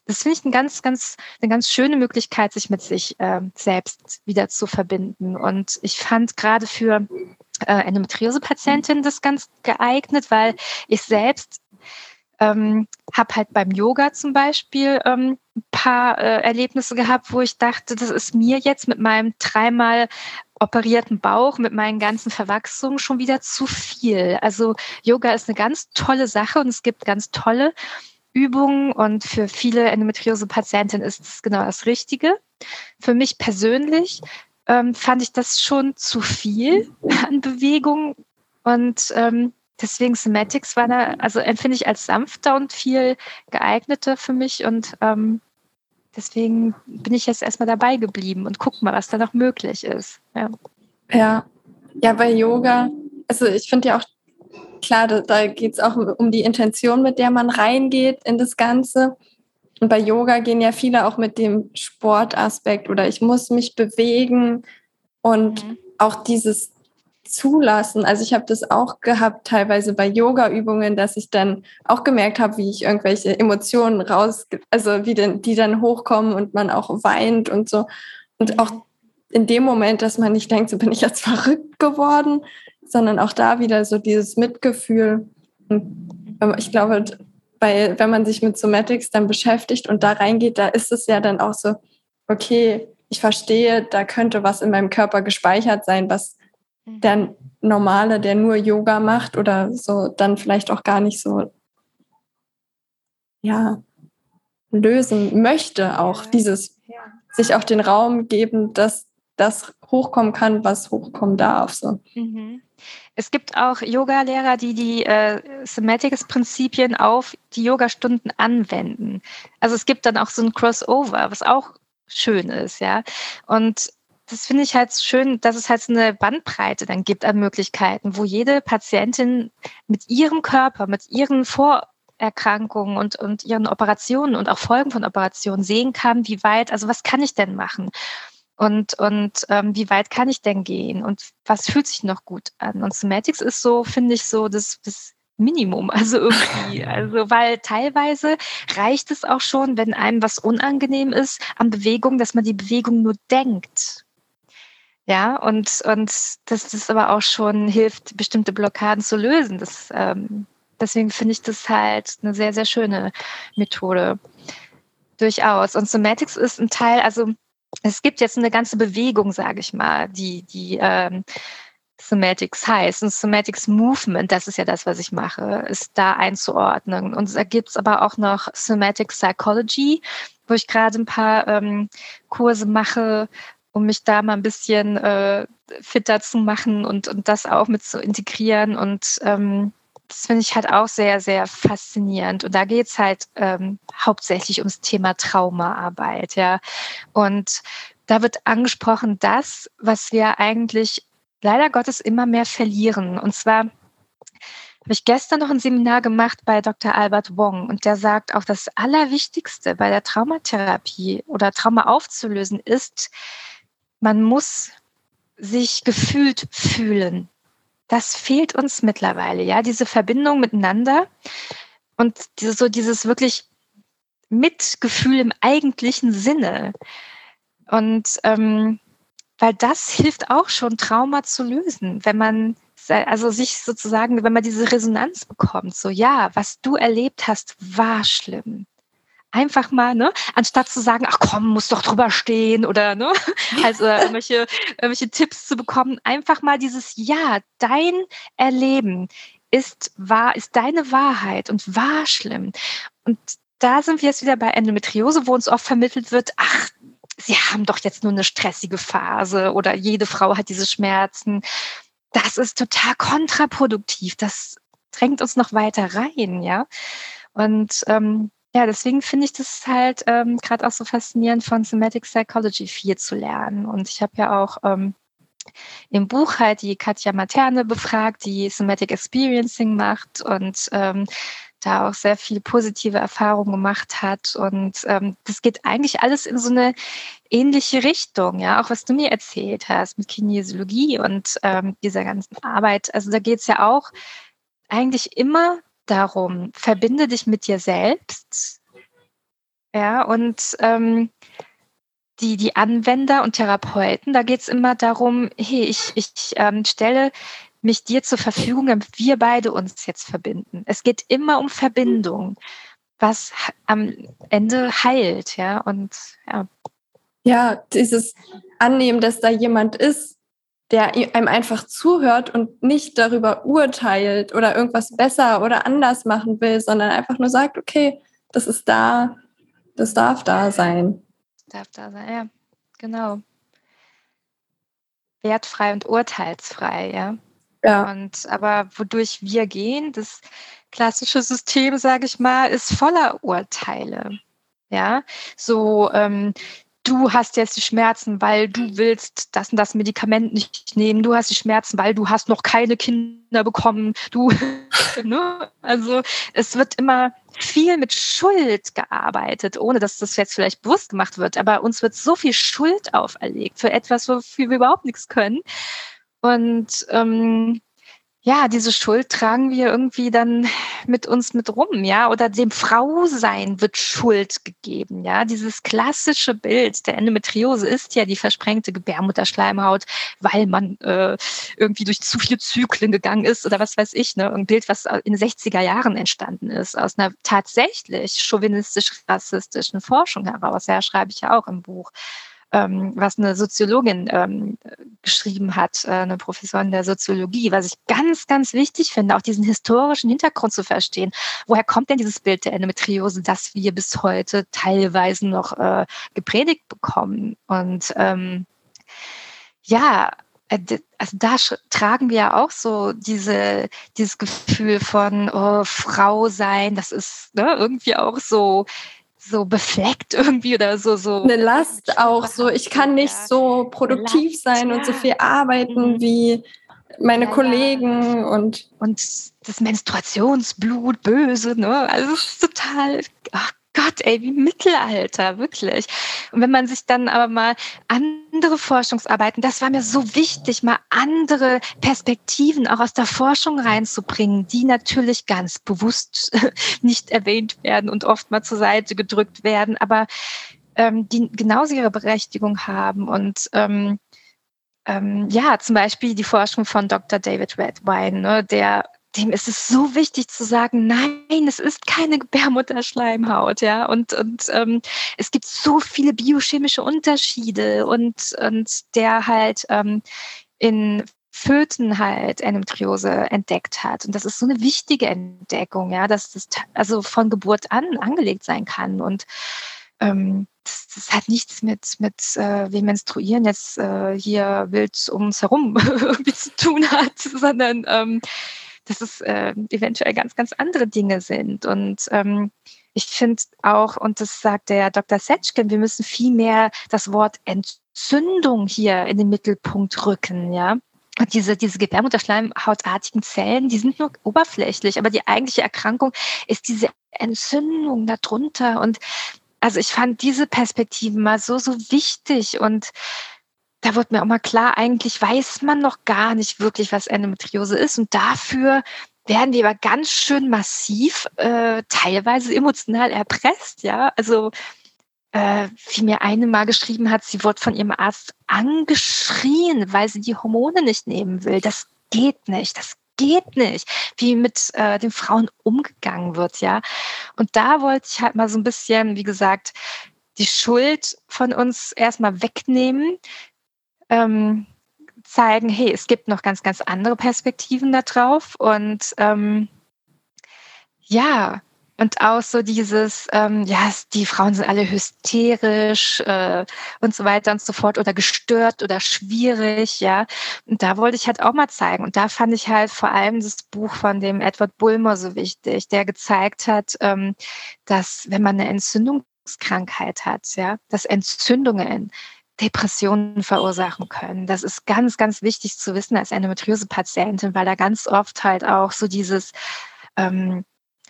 das finde ich eine ganz, ganz, eine ganz schöne Möglichkeit, sich mit sich ähm, selbst wieder zu verbinden. Und ich fand gerade für äh, Endometriose-Patientinnen das ganz geeignet, weil ich selbst ähm, habe halt beim Yoga zum Beispiel ähm, ein paar äh, Erlebnisse gehabt, wo ich dachte, das ist mir jetzt mit meinem dreimal operierten Bauch, mit meinen ganzen Verwachsungen schon wieder zu viel. Also Yoga ist eine ganz tolle Sache und es gibt ganz tolle Übungen und für viele Endometriose-Patientinnen ist es genau das Richtige. Für mich persönlich ähm, fand ich das schon zu viel an Bewegung und ähm, deswegen Somatics war da, also empfinde ich als sanfter und viel geeigneter für mich und ähm, deswegen bin ich jetzt erstmal dabei geblieben und guck mal, was da noch möglich ist. Ja, ja, ja bei Yoga, also ich finde ja auch klar, da, da geht es auch um die Intention, mit der man reingeht in das Ganze. Und bei Yoga gehen ja viele auch mit dem Sportaspekt oder ich muss mich bewegen und mhm. auch dieses Zulassen. Also ich habe das auch gehabt, teilweise bei Yoga-Übungen, dass ich dann auch gemerkt habe, wie ich irgendwelche Emotionen raus, also wie denn, die dann hochkommen und man auch weint und so. Und auch in dem Moment, dass man nicht denkt, so bin ich jetzt verrückt geworden, sondern auch da wieder so dieses Mitgefühl. Ich glaube, bei, wenn man sich mit Somatics dann beschäftigt und da reingeht, da ist es ja dann auch so, okay, ich verstehe, da könnte was in meinem Körper gespeichert sein, was mhm. der Normale, der nur Yoga macht oder so, dann vielleicht auch gar nicht so, ja, lösen möchte, auch dieses, sich auch den Raum geben, dass das hochkommen kann, was hochkommen darf. So. Mhm. Es gibt auch Yoga-Lehrer, die die äh, Somatics-Prinzipien auf die Yoga-Stunden anwenden. Also es gibt dann auch so ein Crossover, was auch schön ist, ja. Und das finde ich halt schön, dass es halt so eine Bandbreite dann gibt an Möglichkeiten, wo jede Patientin mit ihrem Körper, mit ihren Vorerkrankungen und, und ihren Operationen und auch Folgen von Operationen sehen kann, wie weit, also was kann ich denn machen? Und, und ähm, wie weit kann ich denn gehen? Und was fühlt sich noch gut an? Und Somatics ist so, finde ich, so das, das Minimum, also irgendwie. Also, weil teilweise reicht es auch schon, wenn einem was unangenehm ist an Bewegung, dass man die Bewegung nur denkt. Ja, und, und dass das aber auch schon hilft, bestimmte Blockaden zu lösen. Das, ähm, deswegen finde ich das halt eine sehr, sehr schöne Methode. Durchaus. Und Somatics ist ein Teil, also es gibt jetzt eine ganze Bewegung, sage ich mal, die, die ähm, Somatics heißt. Und Somatics Movement, das ist ja das, was ich mache, ist da einzuordnen. Und da gibt es aber auch noch Somatic Psychology, wo ich gerade ein paar ähm, Kurse mache, um mich da mal ein bisschen äh, fitter zu machen und, und das auch mit zu integrieren. Und ähm, das finde ich halt auch sehr, sehr faszinierend. Und da geht es halt ähm, hauptsächlich ums Thema Traumaarbeit, ja. Und da wird angesprochen, das, was wir eigentlich leider Gottes immer mehr verlieren. Und zwar habe ich gestern noch ein Seminar gemacht bei Dr. Albert Wong und der sagt auch, das Allerwichtigste bei der Traumatherapie oder Trauma aufzulösen ist, man muss sich gefühlt fühlen. Das fehlt uns mittlerweile, ja, diese Verbindung miteinander und diese, so dieses wirklich Mitgefühl im eigentlichen Sinne. Und ähm, weil das hilft auch schon, Trauma zu lösen, wenn man also sich sozusagen, wenn man diese Resonanz bekommt, so ja, was du erlebt hast, war schlimm. Einfach mal, ne, anstatt zu sagen, ach komm, muss doch drüber stehen oder ne, also irgendwelche, irgendwelche Tipps zu bekommen, einfach mal dieses Ja, dein Erleben ist wahr, ist deine Wahrheit und war schlimm. Und da sind wir jetzt wieder bei Endometriose, wo uns oft vermittelt wird, ach, Sie haben doch jetzt nur eine stressige Phase oder jede Frau hat diese Schmerzen. Das ist total kontraproduktiv. Das drängt uns noch weiter rein, ja. Und ähm, ja, deswegen finde ich das halt ähm, gerade auch so faszinierend, von Somatic Psychology viel zu lernen. Und ich habe ja auch ähm, im Buch halt die Katja Materne befragt, die Somatic Experiencing macht und ähm, da auch sehr viele positive Erfahrungen gemacht hat. Und ähm, das geht eigentlich alles in so eine ähnliche Richtung, ja, auch was du mir erzählt hast mit Kinesiologie und ähm, dieser ganzen Arbeit. Also da geht es ja auch eigentlich immer darum, verbinde dich mit dir selbst. Ja, und ähm, die, die Anwender und Therapeuten, da geht es immer darum, hey, ich, ich ähm, stelle mich dir zur Verfügung, damit wir beide uns jetzt verbinden. Es geht immer um Verbindung, was am Ende heilt, ja, und ja. Ja, dieses Annehmen, dass da jemand ist, der einem einfach zuhört und nicht darüber urteilt oder irgendwas besser oder anders machen will, sondern einfach nur sagt, okay, das ist da, das darf da sein. Das darf da sein, ja, genau. Wertfrei und urteilsfrei, ja. Ja. Und aber wodurch wir gehen, das klassische System, sage ich mal, ist voller Urteile. Ja, so ähm, du hast jetzt die Schmerzen, weil du willst das und das Medikament nicht nehmen. Du hast die Schmerzen, weil du hast noch keine Kinder bekommen. Du, ne? Also es wird immer viel mit Schuld gearbeitet, ohne dass das jetzt vielleicht bewusst gemacht wird. Aber uns wird so viel Schuld auferlegt für etwas, wofür wir überhaupt nichts können. Und ähm, ja, diese Schuld tragen wir irgendwie dann mit uns mit rum, ja, oder dem Frausein wird Schuld gegeben, ja. Dieses klassische Bild der Endometriose ist ja die versprengte Gebärmutterschleimhaut, weil man äh, irgendwie durch zu viele Zyklen gegangen ist oder was weiß ich, ne, ein Bild, was in den 60er Jahren entstanden ist, aus einer tatsächlich chauvinistisch-rassistischen Forschung heraus, ja, schreibe ich ja auch im Buch ähm, was eine Soziologin ähm, geschrieben hat, äh, eine Professorin der Soziologie, was ich ganz, ganz wichtig finde, auch diesen historischen Hintergrund zu verstehen. Woher kommt denn dieses Bild der Endometriose, das wir bis heute teilweise noch äh, gepredigt bekommen? Und ähm, ja, äh, also da tragen wir ja auch so diese, dieses Gefühl von oh, Frau sein, das ist ne, irgendwie auch so so befleckt irgendwie oder so so eine Last auch so ich kann nicht so produktiv Last, sein und so viel arbeiten mhm. wie meine ja, Kollegen und und das Menstruationsblut böse ne? Also es ist total ach Gott, ey, wie Mittelalter, wirklich. Und wenn man sich dann aber mal andere Forschungsarbeiten, das war mir so wichtig, mal andere Perspektiven auch aus der Forschung reinzubringen, die natürlich ganz bewusst nicht erwähnt werden und oft mal zur Seite gedrückt werden, aber ähm, die genauso ihre Berechtigung haben und ähm, ähm, ja, zum Beispiel die Forschung von Dr. David Redwine, ne, der dem ist es so wichtig zu sagen, nein, es ist keine Gebärmutterschleimhaut, ja. Und, und ähm, es gibt so viele biochemische Unterschiede und, und der halt ähm, in Föten halt Endometriose entdeckt hat. Und das ist so eine wichtige Entdeckung, ja, dass das also von Geburt an angelegt sein kann. Und ähm, das, das, hat nichts mit, mit äh, wir menstruieren jetzt äh, hier wild um uns herum irgendwie zu tun hat, sondern ähm, dass es äh, eventuell ganz, ganz andere Dinge sind. Und ähm, ich finde auch, und das sagt der Dr. Setchkin, wir müssen viel mehr das Wort Entzündung hier in den Mittelpunkt rücken, ja. Und diese, diese Gebärmutterschleimhautartigen Zellen, die sind nur oberflächlich, aber die eigentliche Erkrankung ist diese Entzündung darunter. Und also ich fand diese Perspektiven mal so, so wichtig und da wird mir auch mal klar, eigentlich weiß man noch gar nicht wirklich, was Endometriose ist. Und dafür werden wir aber ganz schön massiv, äh, teilweise emotional erpresst, ja. Also äh, wie mir eine mal geschrieben hat, sie wurde von ihrem Arzt angeschrien, weil sie die Hormone nicht nehmen will. Das geht nicht. Das geht nicht, wie mit äh, den Frauen umgegangen wird, ja. Und da wollte ich halt mal so ein bisschen, wie gesagt, die Schuld von uns erstmal wegnehmen, ähm, zeigen, hey, es gibt noch ganz, ganz andere Perspektiven da drauf und ähm, ja, und auch so dieses, ähm, ja, die Frauen sind alle hysterisch äh, und so weiter und so fort oder gestört oder schwierig, ja. Und da wollte ich halt auch mal zeigen. Und da fand ich halt vor allem das Buch von dem Edward Bulmer so wichtig, der gezeigt hat, ähm, dass wenn man eine Entzündungskrankheit hat, ja, dass Entzündungen Depressionen verursachen können. Das ist ganz, ganz wichtig zu wissen als Endometriose-Patientin, weil da ganz oft halt auch so dieses, ähm,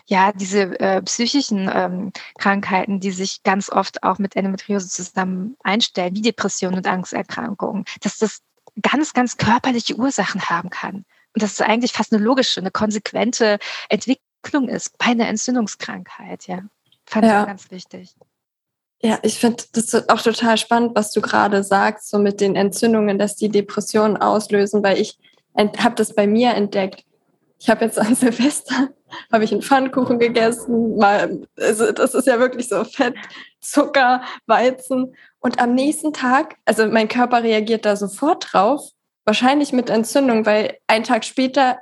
ja, diese äh, psychischen ähm, Krankheiten, die sich ganz oft auch mit Endometriose zusammen einstellen, wie Depressionen und Angsterkrankungen, dass das ganz, ganz körperliche Ursachen haben kann. Und das ist eigentlich fast eine logische, eine konsequente Entwicklung ist bei einer Entzündungskrankheit, ja. Fand ja. ich ganz wichtig. Ja, ich finde das auch total spannend, was du gerade sagst, so mit den Entzündungen, dass die Depressionen auslösen, weil ich habe das bei mir entdeckt. Ich habe jetzt an Silvester habe ich einen Pfannkuchen gegessen, mal, also das ist ja wirklich so Fett, Zucker, Weizen und am nächsten Tag, also mein Körper reagiert da sofort drauf, wahrscheinlich mit Entzündung, weil einen Tag später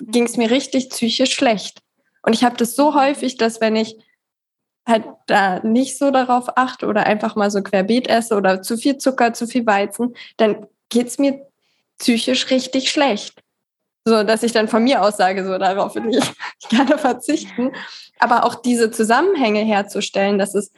ging es mir richtig psychisch schlecht. Und ich habe das so häufig, dass wenn ich halt da nicht so darauf achte oder einfach mal so querbeet esse oder zu viel Zucker, zu viel Weizen, dann geht es mir psychisch richtig schlecht. So, dass ich dann von mir aus sage, so darauf will ich gerne verzichten. Aber auch diese Zusammenhänge herzustellen, dass es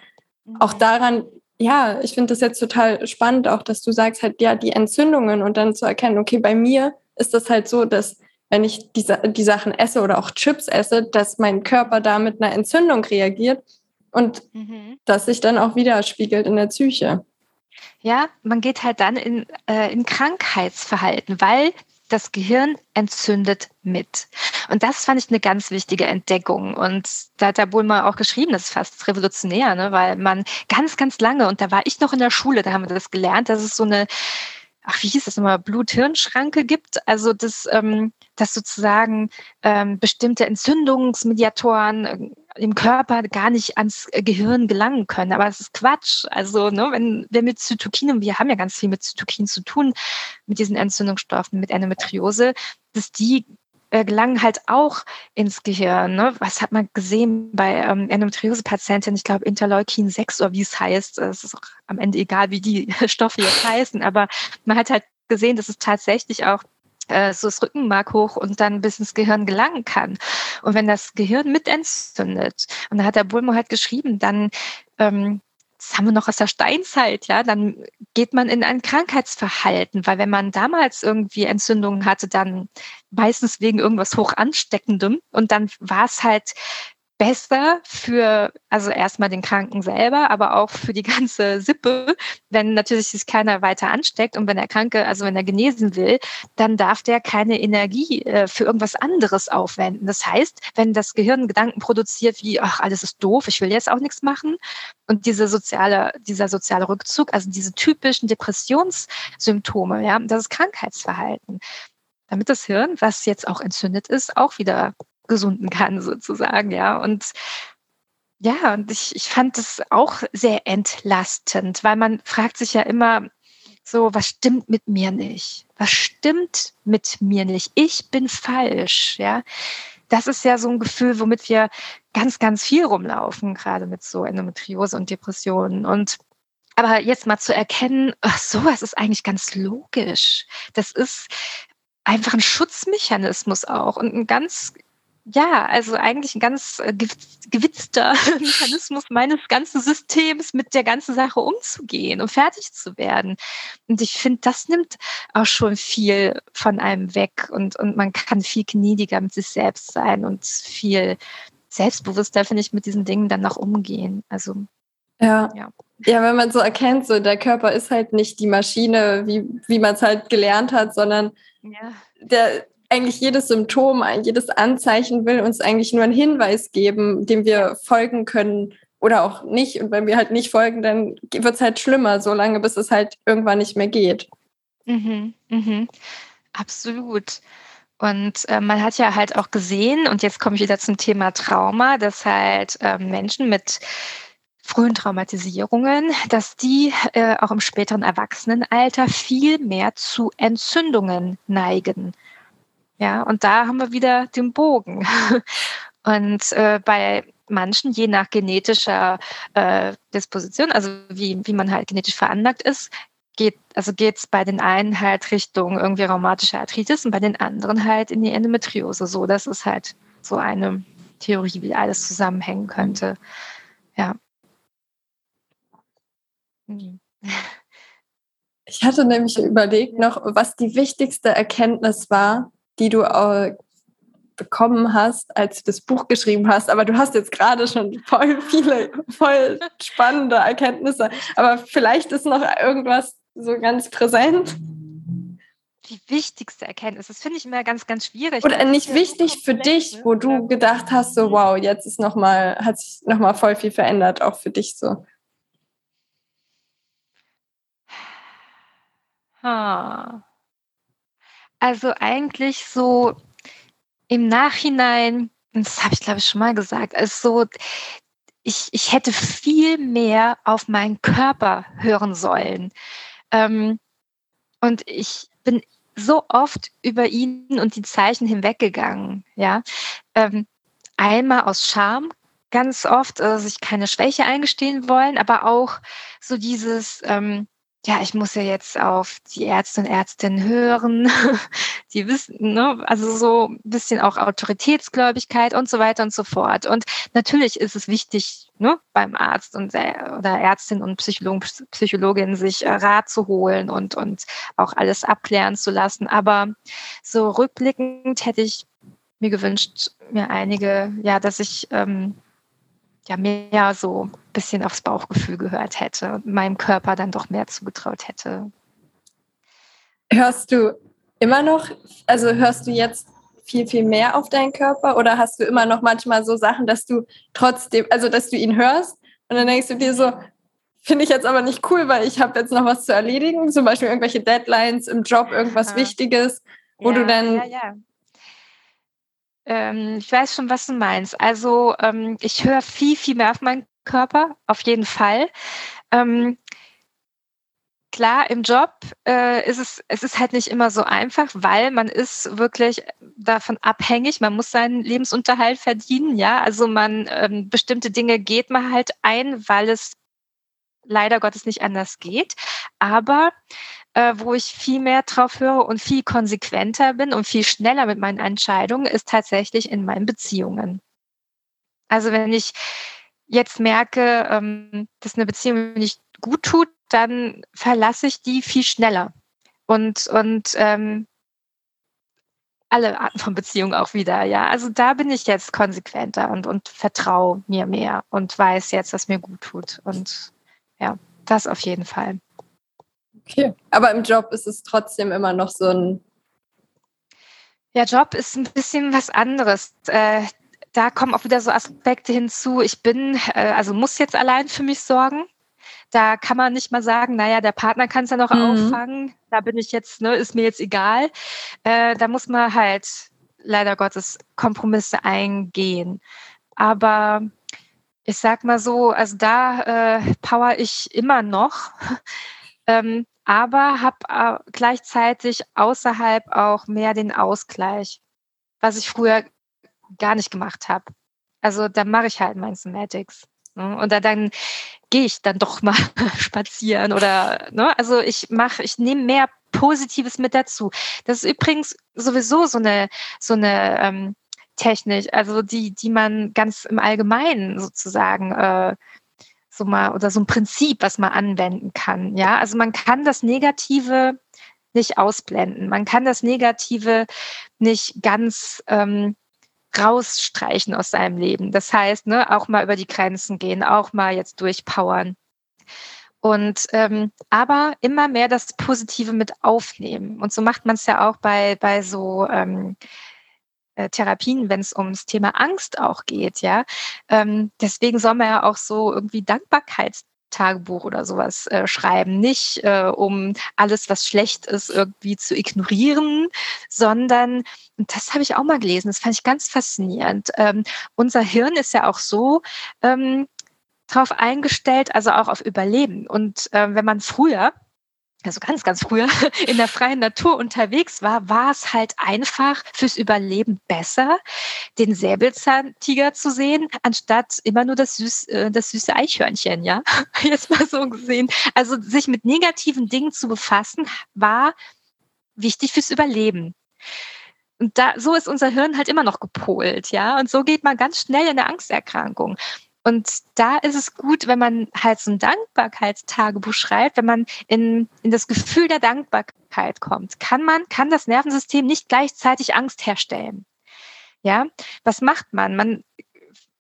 auch daran, ja, ich finde das jetzt total spannend, auch dass du sagst halt, ja, die Entzündungen und dann zu erkennen, okay, bei mir ist das halt so, dass wenn ich die, die Sachen esse oder auch Chips esse, dass mein Körper da mit einer Entzündung reagiert und mhm. das sich dann auch widerspiegelt in der Psyche. Ja, man geht halt dann in, äh, in Krankheitsverhalten, weil das Gehirn entzündet mit. Und das fand ich eine ganz wichtige Entdeckung. Und da hat der wohl mal auch geschrieben, das ist fast revolutionär, ne? weil man ganz, ganz lange, und da war ich noch in der Schule, da haben wir das gelernt, dass es so eine, ach, wie hieß das nochmal, Blut-Hirn-Schranke gibt. Also das, ähm, dass sozusagen ähm, bestimmte Entzündungsmediatoren äh, im Körper gar nicht ans Gehirn gelangen können. Aber es ist Quatsch. Also, ne, wenn wir mit Zytokinen, wir haben ja ganz viel mit Zytokinen zu tun, mit diesen Entzündungsstoffen, mit Endometriose, dass die äh, gelangen halt auch ins Gehirn. Ne? Was hat man gesehen bei ähm, Endometriose-Patienten? Ich glaube, Interleukin 6 oder wie es heißt. Es ist auch am Ende egal, wie die Stoffe jetzt heißen. Aber man hat halt gesehen, dass es tatsächlich auch äh, so das Rückenmark hoch und dann bis ins Gehirn gelangen kann. Und wenn das Gehirn mit entzündet, und da hat der Bulmo halt geschrieben, dann ähm, das haben wir noch aus der Steinzeit, ja, dann geht man in ein Krankheitsverhalten, weil wenn man damals irgendwie Entzündungen hatte, dann meistens wegen irgendwas hoch ansteckendem und dann war es halt besser für, also erstmal den Kranken selber, aber auch für die ganze Sippe, wenn natürlich sich keiner weiter ansteckt und wenn der Kranke, also wenn er genesen will, dann darf der keine Energie äh, für irgendwas anderes aufwenden. Das heißt, wenn das Gehirn Gedanken produziert wie, ach, alles ist doof, ich will jetzt auch nichts machen und diese soziale, dieser soziale Rückzug, also diese typischen Depressionssymptome, ja, das ist Krankheitsverhalten damit das Hirn, was jetzt auch entzündet ist, auch wieder gesunden kann, sozusagen, ja. Und ja, und ich, ich fand das auch sehr entlastend, weil man fragt sich ja immer so, was stimmt mit mir nicht? Was stimmt mit mir nicht? Ich bin falsch, ja. Das ist ja so ein Gefühl, womit wir ganz, ganz viel rumlaufen, gerade mit so Endometriose und Depressionen. Und aber jetzt mal zu erkennen, ach, sowas ist eigentlich ganz logisch. Das ist einfach ein Schutzmechanismus auch und ein ganz ja, also eigentlich ein ganz äh, gewitzter Mechanismus meines ganzen Systems, mit der ganzen Sache umzugehen und fertig zu werden. Und ich finde, das nimmt auch schon viel von einem weg und, und man kann viel gnädiger mit sich selbst sein und viel selbstbewusster, finde ich, mit diesen Dingen dann noch umgehen. Also, ja. ja. Ja, wenn man so erkennt, so der Körper ist halt nicht die Maschine, wie, wie man es halt gelernt hat, sondern ja. der, eigentlich jedes Symptom, jedes Anzeichen will uns eigentlich nur einen Hinweis geben, dem wir folgen können oder auch nicht. Und wenn wir halt nicht folgen, dann wird es halt schlimmer, solange bis es halt irgendwann nicht mehr geht. Mhm, mhm. Absolut. Und äh, man hat ja halt auch gesehen, und jetzt komme ich wieder zum Thema Trauma, dass halt äh, Menschen mit frühen Traumatisierungen, dass die äh, auch im späteren Erwachsenenalter viel mehr zu Entzündungen neigen. Ja, und da haben wir wieder den Bogen. Und äh, bei manchen, je nach genetischer äh, Disposition, also wie, wie man halt genetisch veranlagt ist, geht, also geht's bei den einen halt Richtung irgendwie rheumatische Arthritis und bei den anderen halt in die Endometriose. So, das ist halt so eine Theorie, wie alles zusammenhängen könnte. Ja. Ich hatte nämlich überlegt noch, was die wichtigste Erkenntnis war, die du äh, bekommen hast, als du das Buch geschrieben hast. Aber du hast jetzt gerade schon voll viele, voll spannende Erkenntnisse. Aber vielleicht ist noch irgendwas so ganz präsent. Die wichtigste Erkenntnis, das finde ich immer ganz, ganz schwierig. Oder nicht wichtig für dich, wo du gedacht hast, so wow, jetzt ist noch mal, hat sich noch mal voll viel verändert, auch für dich so. Ha. Also eigentlich so im Nachhinein, das habe ich glaube ich schon mal gesagt, also so, ich, ich hätte viel mehr auf meinen Körper hören sollen. Ähm, und ich bin so oft über ihn und die Zeichen hinweggegangen. Ja, ähm, einmal aus Scham, ganz oft, äh, sich keine Schwäche eingestehen wollen, aber auch so dieses, ähm, ja, ich muss ja jetzt auf die Ärzte und Ärztinnen hören, die wissen, ne, also so ein bisschen auch Autoritätsgläubigkeit und so weiter und so fort. Und natürlich ist es wichtig, ne, beim Arzt und oder Ärztin und Psychologen, Psychologin sich äh, Rat zu holen und, und auch alles abklären zu lassen. Aber so rückblickend hätte ich mir gewünscht, mir einige, ja, dass ich ähm, ja mehr so ein bisschen aufs Bauchgefühl gehört hätte und meinem Körper dann doch mehr zugetraut hätte. Hörst du immer noch, also hörst du jetzt viel, viel mehr auf deinen Körper oder hast du immer noch manchmal so Sachen, dass du trotzdem, also dass du ihn hörst und dann denkst du dir so, finde ich jetzt aber nicht cool, weil ich habe jetzt noch was zu erledigen, zum Beispiel irgendwelche Deadlines im Job, irgendwas ja. Wichtiges, wo ja, du dann ja. Ähm, ich weiß schon, was du meinst. Also ähm, ich höre viel, viel mehr auf meinen Körper, auf jeden Fall. Ähm, klar, im Job äh, ist es, es ist halt nicht immer so einfach, weil man ist wirklich davon abhängig, man muss seinen Lebensunterhalt verdienen, ja. Also man ähm, bestimmte Dinge geht man halt ein, weil es leider Gottes nicht anders geht. Aber äh, wo ich viel mehr drauf höre und viel konsequenter bin und viel schneller mit meinen Entscheidungen, ist tatsächlich in meinen Beziehungen. Also wenn ich jetzt merke, ähm, dass eine Beziehung nicht gut tut, dann verlasse ich die viel schneller. Und, und ähm, alle Arten von Beziehungen auch wieder, ja. Also da bin ich jetzt konsequenter und, und vertraue mir mehr und weiß jetzt, was mir gut tut. Und ja, das auf jeden Fall. Okay, aber im Job ist es trotzdem immer noch so ein. Ja, Job ist ein bisschen was anderes. Äh, da kommen auch wieder so Aspekte hinzu. Ich bin, äh, also muss jetzt allein für mich sorgen. Da kann man nicht mal sagen, naja, der Partner kann es ja noch mhm. auffangen. Da bin ich jetzt, ne, ist mir jetzt egal. Äh, da muss man halt leider Gottes Kompromisse eingehen. Aber ich sag mal so, also da äh, power ich immer noch. ähm, aber habe äh, gleichzeitig außerhalb auch mehr den Ausgleich, was ich früher gar nicht gemacht habe. Also da mache ich halt mein Somatics. Ne? Und da dann gehe ich dann doch mal spazieren oder ne? also ich mache, ich nehme mehr Positives mit dazu. Das ist übrigens sowieso so eine so eine ähm, Technik, also die die man ganz im Allgemeinen sozusagen äh, so mal oder so ein Prinzip, was man anwenden kann. Ja, also man kann das Negative nicht ausblenden. Man kann das Negative nicht ganz ähm, rausstreichen aus seinem Leben. Das heißt, ne, auch mal über die Grenzen gehen, auch mal jetzt durchpowern. Und ähm, aber immer mehr das Positive mit aufnehmen. Und so macht man es ja auch bei, bei so ähm, äh, Therapien, wenn es ums Thema Angst auch geht, ja. Ähm, deswegen soll man ja auch so irgendwie Dankbarkeitstagebuch oder sowas äh, schreiben. Nicht äh, um alles, was schlecht ist, irgendwie zu ignorieren, sondern, und das habe ich auch mal gelesen, das fand ich ganz faszinierend. Ähm, unser Hirn ist ja auch so, ähm, darauf eingestellt, also auch auf Überleben. Und äh, wenn man früher also ganz, ganz früher in der freien Natur unterwegs war, war es halt einfach fürs Überleben besser, den Säbelzahntiger zu sehen, anstatt immer nur das, süß, äh, das süße Eichhörnchen, ja. Jetzt mal so gesehen. Also sich mit negativen Dingen zu befassen, war wichtig fürs Überleben. Und da, so ist unser Hirn halt immer noch gepolt, ja. Und so geht man ganz schnell in der Angsterkrankung. Und da ist es gut, wenn man halt so ein Dankbarkeitstagebuch schreibt, wenn man in, in das Gefühl der Dankbarkeit kommt, kann man, kann das Nervensystem nicht gleichzeitig Angst herstellen. Ja, was macht man? Man,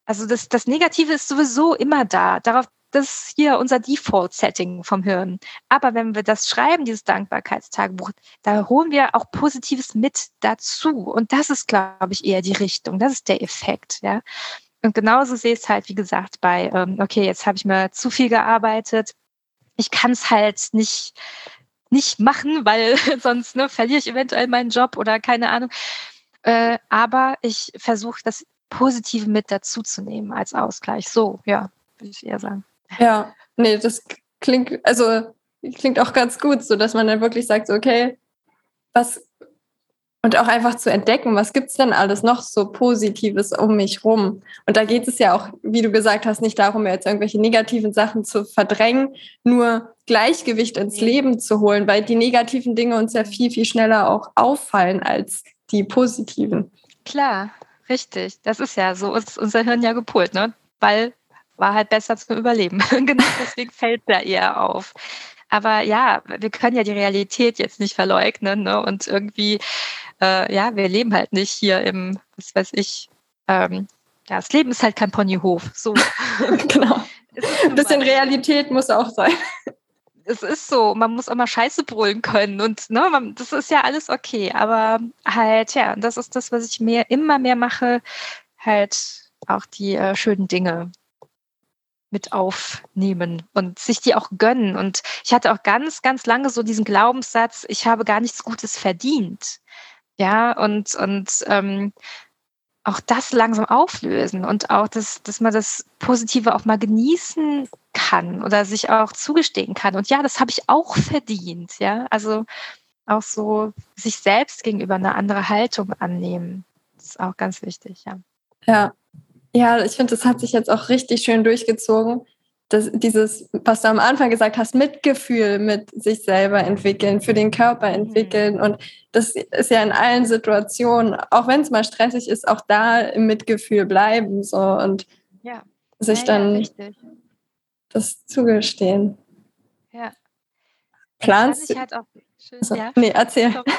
also das, das Negative ist sowieso immer da. Darauf, das ist hier unser Default-Setting vom Hirn. Aber wenn wir das schreiben, dieses Dankbarkeitstagebuch, da holen wir auch Positives mit dazu. Und das ist, glaube ich, eher die Richtung. Das ist der Effekt, ja. Und genauso sehe ich es halt, wie gesagt, bei, ähm, okay, jetzt habe ich mir zu viel gearbeitet. Ich kann es halt nicht, nicht machen, weil sonst ne, verliere ich eventuell meinen Job oder keine Ahnung. Äh, aber ich versuche das Positive mit dazuzunehmen als Ausgleich. So, ja, würde ich eher sagen. Ja, nee, das klingt, also klingt auch ganz gut, so dass man dann wirklich sagt, okay, was und auch einfach zu entdecken, was gibt's denn alles noch so Positives um mich rum. Und da geht es ja auch, wie du gesagt hast, nicht darum, jetzt irgendwelche negativen Sachen zu verdrängen, nur Gleichgewicht ins Leben zu holen, weil die negativen Dinge uns ja viel, viel schneller auch auffallen als die positiven. Klar, richtig. Das ist ja so, ist unser Hirn ja gepolt, ne? Weil war halt besser zum Überleben. genau deswegen fällt da eher auf. Aber ja, wir können ja die Realität jetzt nicht verleugnen ne? und irgendwie äh, ja, wir leben halt nicht hier im, was weiß ich, ähm, ja, das Leben ist halt kein Ponyhof. So. genau. Ein bisschen Realität muss auch sein. Es ist so, man muss auch mal Scheiße brüllen können und ne, man, das ist ja alles okay. Aber halt, ja, das ist das, was ich mehr, immer mehr mache, halt auch die äh, schönen Dinge mit aufnehmen und sich die auch gönnen. Und ich hatte auch ganz, ganz lange so diesen Glaubenssatz, ich habe gar nichts Gutes verdient. Ja, und, und ähm, auch das langsam auflösen und auch, dass, dass man das Positive auch mal genießen kann oder sich auch zugestehen kann. Und ja, das habe ich auch verdient. Ja, also auch so sich selbst gegenüber eine andere Haltung annehmen. Das ist auch ganz wichtig, ja. Ja, ja, ich finde, das hat sich jetzt auch richtig schön durchgezogen das, dieses, was du am Anfang gesagt hast, Mitgefühl mit sich selber entwickeln, für den Körper mhm. entwickeln. Und das ist ja in allen Situationen, auch wenn es mal stressig ist, auch da im Mitgefühl bleiben so und ja. sich ja, dann ja, das zugestehen. Ja. Planst du? Halt schön. So, ja. Nee, erzähl.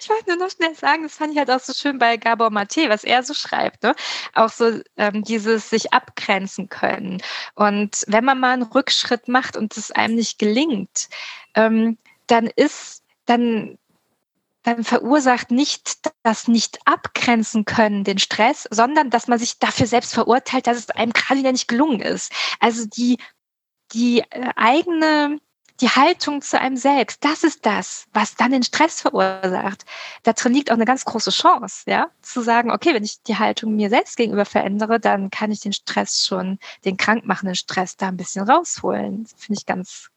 Ich wollte nur noch schnell sagen, das fand ich halt auch so schön bei Gabor Mate, was er so schreibt. Ne? Auch so ähm, dieses sich abgrenzen können. Und wenn man mal einen Rückschritt macht und es einem nicht gelingt, ähm, dann ist, dann, dann verursacht nicht das nicht abgrenzen können, den Stress, sondern dass man sich dafür selbst verurteilt, dass es einem gerade wieder nicht gelungen ist. Also die, die äh, eigene die Haltung zu einem selbst, das ist das, was dann den Stress verursacht. Da drin liegt auch eine ganz große Chance, ja, zu sagen, okay, wenn ich die Haltung mir selbst gegenüber verändere, dann kann ich den Stress schon, den krankmachenden Stress da ein bisschen rausholen. Finde ich ganz,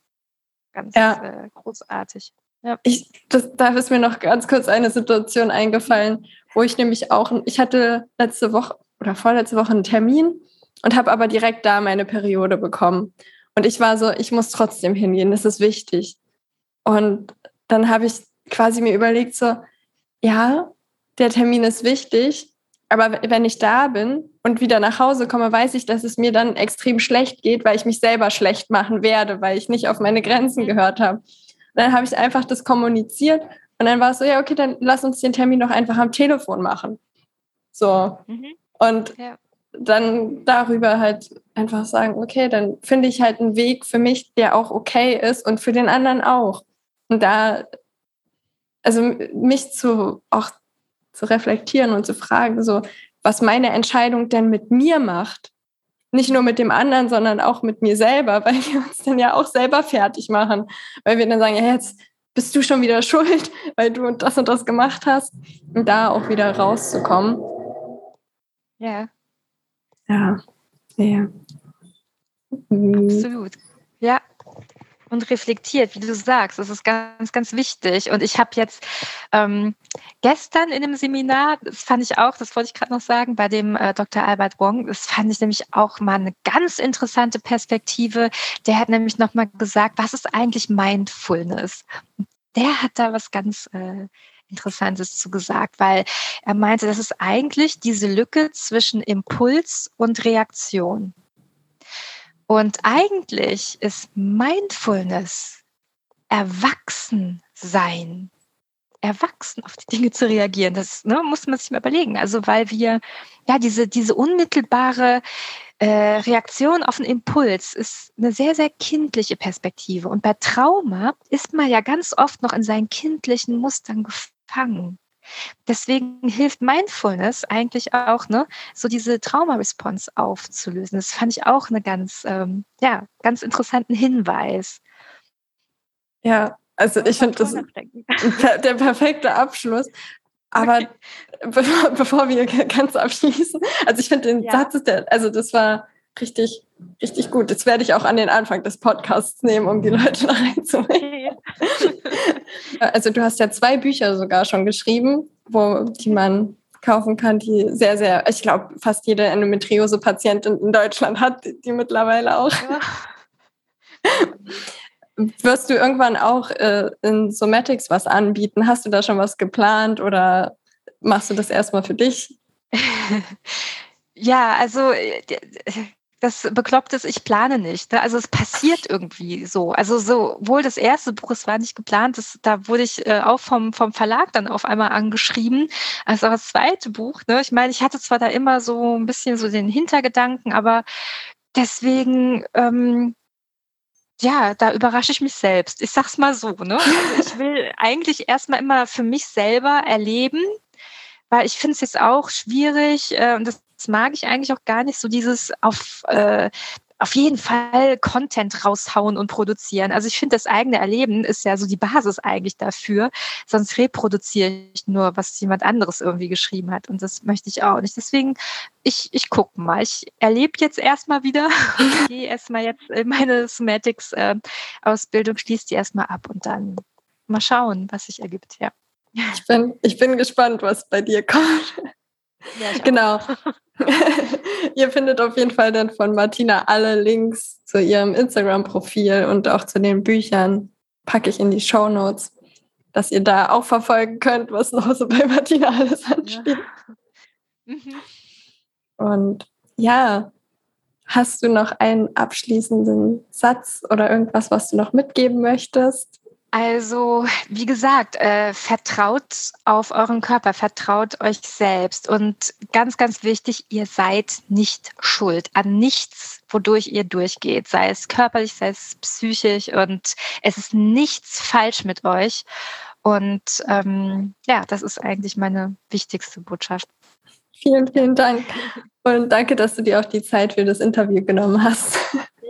ganz ja. äh, großartig. Ja. Ich, das, da ist mir noch ganz kurz eine Situation eingefallen, wo ich nämlich auch, ich hatte letzte Woche oder vorletzte Woche einen Termin und habe aber direkt da meine Periode bekommen. Und ich war so, ich muss trotzdem hingehen, das ist wichtig. Und dann habe ich quasi mir überlegt, so, ja, der Termin ist wichtig, aber wenn ich da bin und wieder nach Hause komme, weiß ich, dass es mir dann extrem schlecht geht, weil ich mich selber schlecht machen werde, weil ich nicht auf meine Grenzen gehört habe. Dann habe ich einfach das kommuniziert und dann war es so, ja, okay, dann lass uns den Termin doch einfach am Telefon machen. So. Mhm. Und ja dann darüber halt einfach sagen, okay, dann finde ich halt einen Weg für mich, der auch okay ist und für den anderen auch. Und da, also mich zu auch zu reflektieren und zu fragen, so, was meine Entscheidung denn mit mir macht. Nicht nur mit dem anderen, sondern auch mit mir selber, weil wir uns dann ja auch selber fertig machen. Weil wir dann sagen, ja, jetzt bist du schon wieder schuld, weil du das und das gemacht hast. Und da auch wieder rauszukommen. Ja. Ja, ja. Mhm. Absolut. Ja. Und reflektiert, wie du sagst, das ist ganz, ganz wichtig. Und ich habe jetzt ähm, gestern in dem Seminar, das fand ich auch, das wollte ich gerade noch sagen, bei dem äh, Dr. Albert Wong, das fand ich nämlich auch mal eine ganz interessante Perspektive. Der hat nämlich nochmal gesagt, was ist eigentlich Mindfulness? Der hat da was ganz äh, Interessantes zu gesagt, weil er meinte, das ist eigentlich diese Lücke zwischen Impuls und Reaktion. Und eigentlich ist Mindfulness erwachsen sein, erwachsen auf die Dinge zu reagieren. Das ne, muss man sich mal überlegen. Also weil wir ja diese diese unmittelbare äh, Reaktion auf einen Impuls ist eine sehr sehr kindliche Perspektive. Und bei Trauma ist man ja ganz oft noch in seinen kindlichen Mustern gefangen. Deswegen hilft Mindfulness eigentlich auch, ne, so diese Trauma-Response aufzulösen. Das fand ich auch eine ganz, ähm, ja, ganz interessanten Hinweis. Ja, also ich finde das der perfekte Abschluss. Aber okay. bevor, bevor, wir ganz abschließen, also ich finde den ja. Satz ist der, also das war richtig, richtig gut. Das werde ich auch an den Anfang des Podcasts nehmen, um die Leute da reinzunehmen. also du hast ja zwei Bücher sogar schon geschrieben, wo die man kaufen kann, die sehr, sehr, ich glaube, fast jede Endometriose-Patientin in Deutschland hat die mittlerweile auch. Ja. Wirst du irgendwann auch äh, in Somatics was anbieten? Hast du da schon was geplant oder machst du das erstmal für dich? Ja, also äh, das Bekloppte ist, ich plane nicht. Ne? Also es passiert irgendwie so. Also sowohl das erste Buch, es war nicht geplant, das, da wurde ich äh, auch vom, vom Verlag dann auf einmal angeschrieben, als auch das zweite Buch. Ne? Ich meine, ich hatte zwar da immer so ein bisschen so den Hintergedanken, aber deswegen, ähm, ja, da überrasche ich mich selbst. Ich sag's mal so, ne? Also ich will eigentlich erstmal immer für mich selber erleben, weil ich finde es jetzt auch schwierig, äh, und das das mag ich eigentlich auch gar nicht, so dieses auf, äh, auf jeden Fall Content raushauen und produzieren. Also ich finde, das eigene Erleben ist ja so die Basis eigentlich dafür. Sonst reproduziere ich nur, was jemand anderes irgendwie geschrieben hat. Und das möchte ich auch nicht. Deswegen, ich, ich gucke mal. Ich erlebe jetzt erstmal wieder. ich gehe erstmal jetzt in meine Somatics-Ausbildung, äh, schließe die erstmal ab und dann mal schauen, was sich ergibt, ja. Ich bin, ich bin gespannt, was bei dir kommt. Genau. Ihr findet auf jeden Fall dann von Martina alle Links zu ihrem Instagram-Profil und auch zu den Büchern. Packe ich in die Show Notes, dass ihr da auch verfolgen könnt, was noch so bei Martina alles ansteht. Ja. Mhm. Und ja, hast du noch einen abschließenden Satz oder irgendwas, was du noch mitgeben möchtest? Also, wie gesagt, äh, vertraut auf euren Körper, vertraut euch selbst. Und ganz, ganz wichtig, ihr seid nicht schuld an nichts, wodurch ihr durchgeht, sei es körperlich, sei es psychisch. Und es ist nichts falsch mit euch. Und ähm, ja, das ist eigentlich meine wichtigste Botschaft. Vielen, vielen Dank. Und danke, dass du dir auch die Zeit für das Interview genommen hast.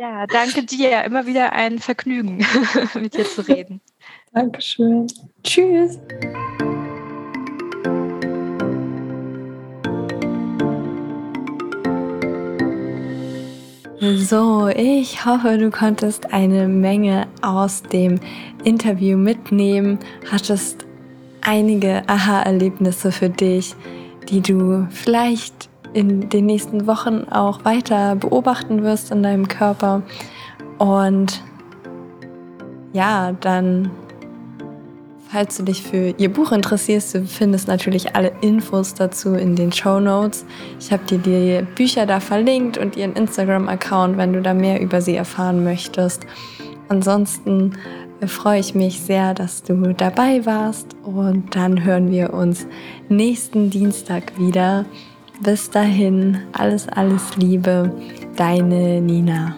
Ja, danke dir. Immer wieder ein Vergnügen, mit dir zu reden. Dankeschön. Tschüss. So, ich hoffe, du konntest eine Menge aus dem Interview mitnehmen, hattest einige Aha-Erlebnisse für dich, die du vielleicht in den nächsten Wochen auch weiter beobachten wirst in deinem Körper. Und ja, dann Falls du dich für ihr Buch interessierst, du findest natürlich alle Infos dazu in den Show Notes. Ich habe dir die Bücher da verlinkt und ihren Instagram-Account, wenn du da mehr über sie erfahren möchtest. Ansonsten freue ich mich sehr, dass du dabei warst und dann hören wir uns nächsten Dienstag wieder. Bis dahin, alles, alles Liebe, deine Nina.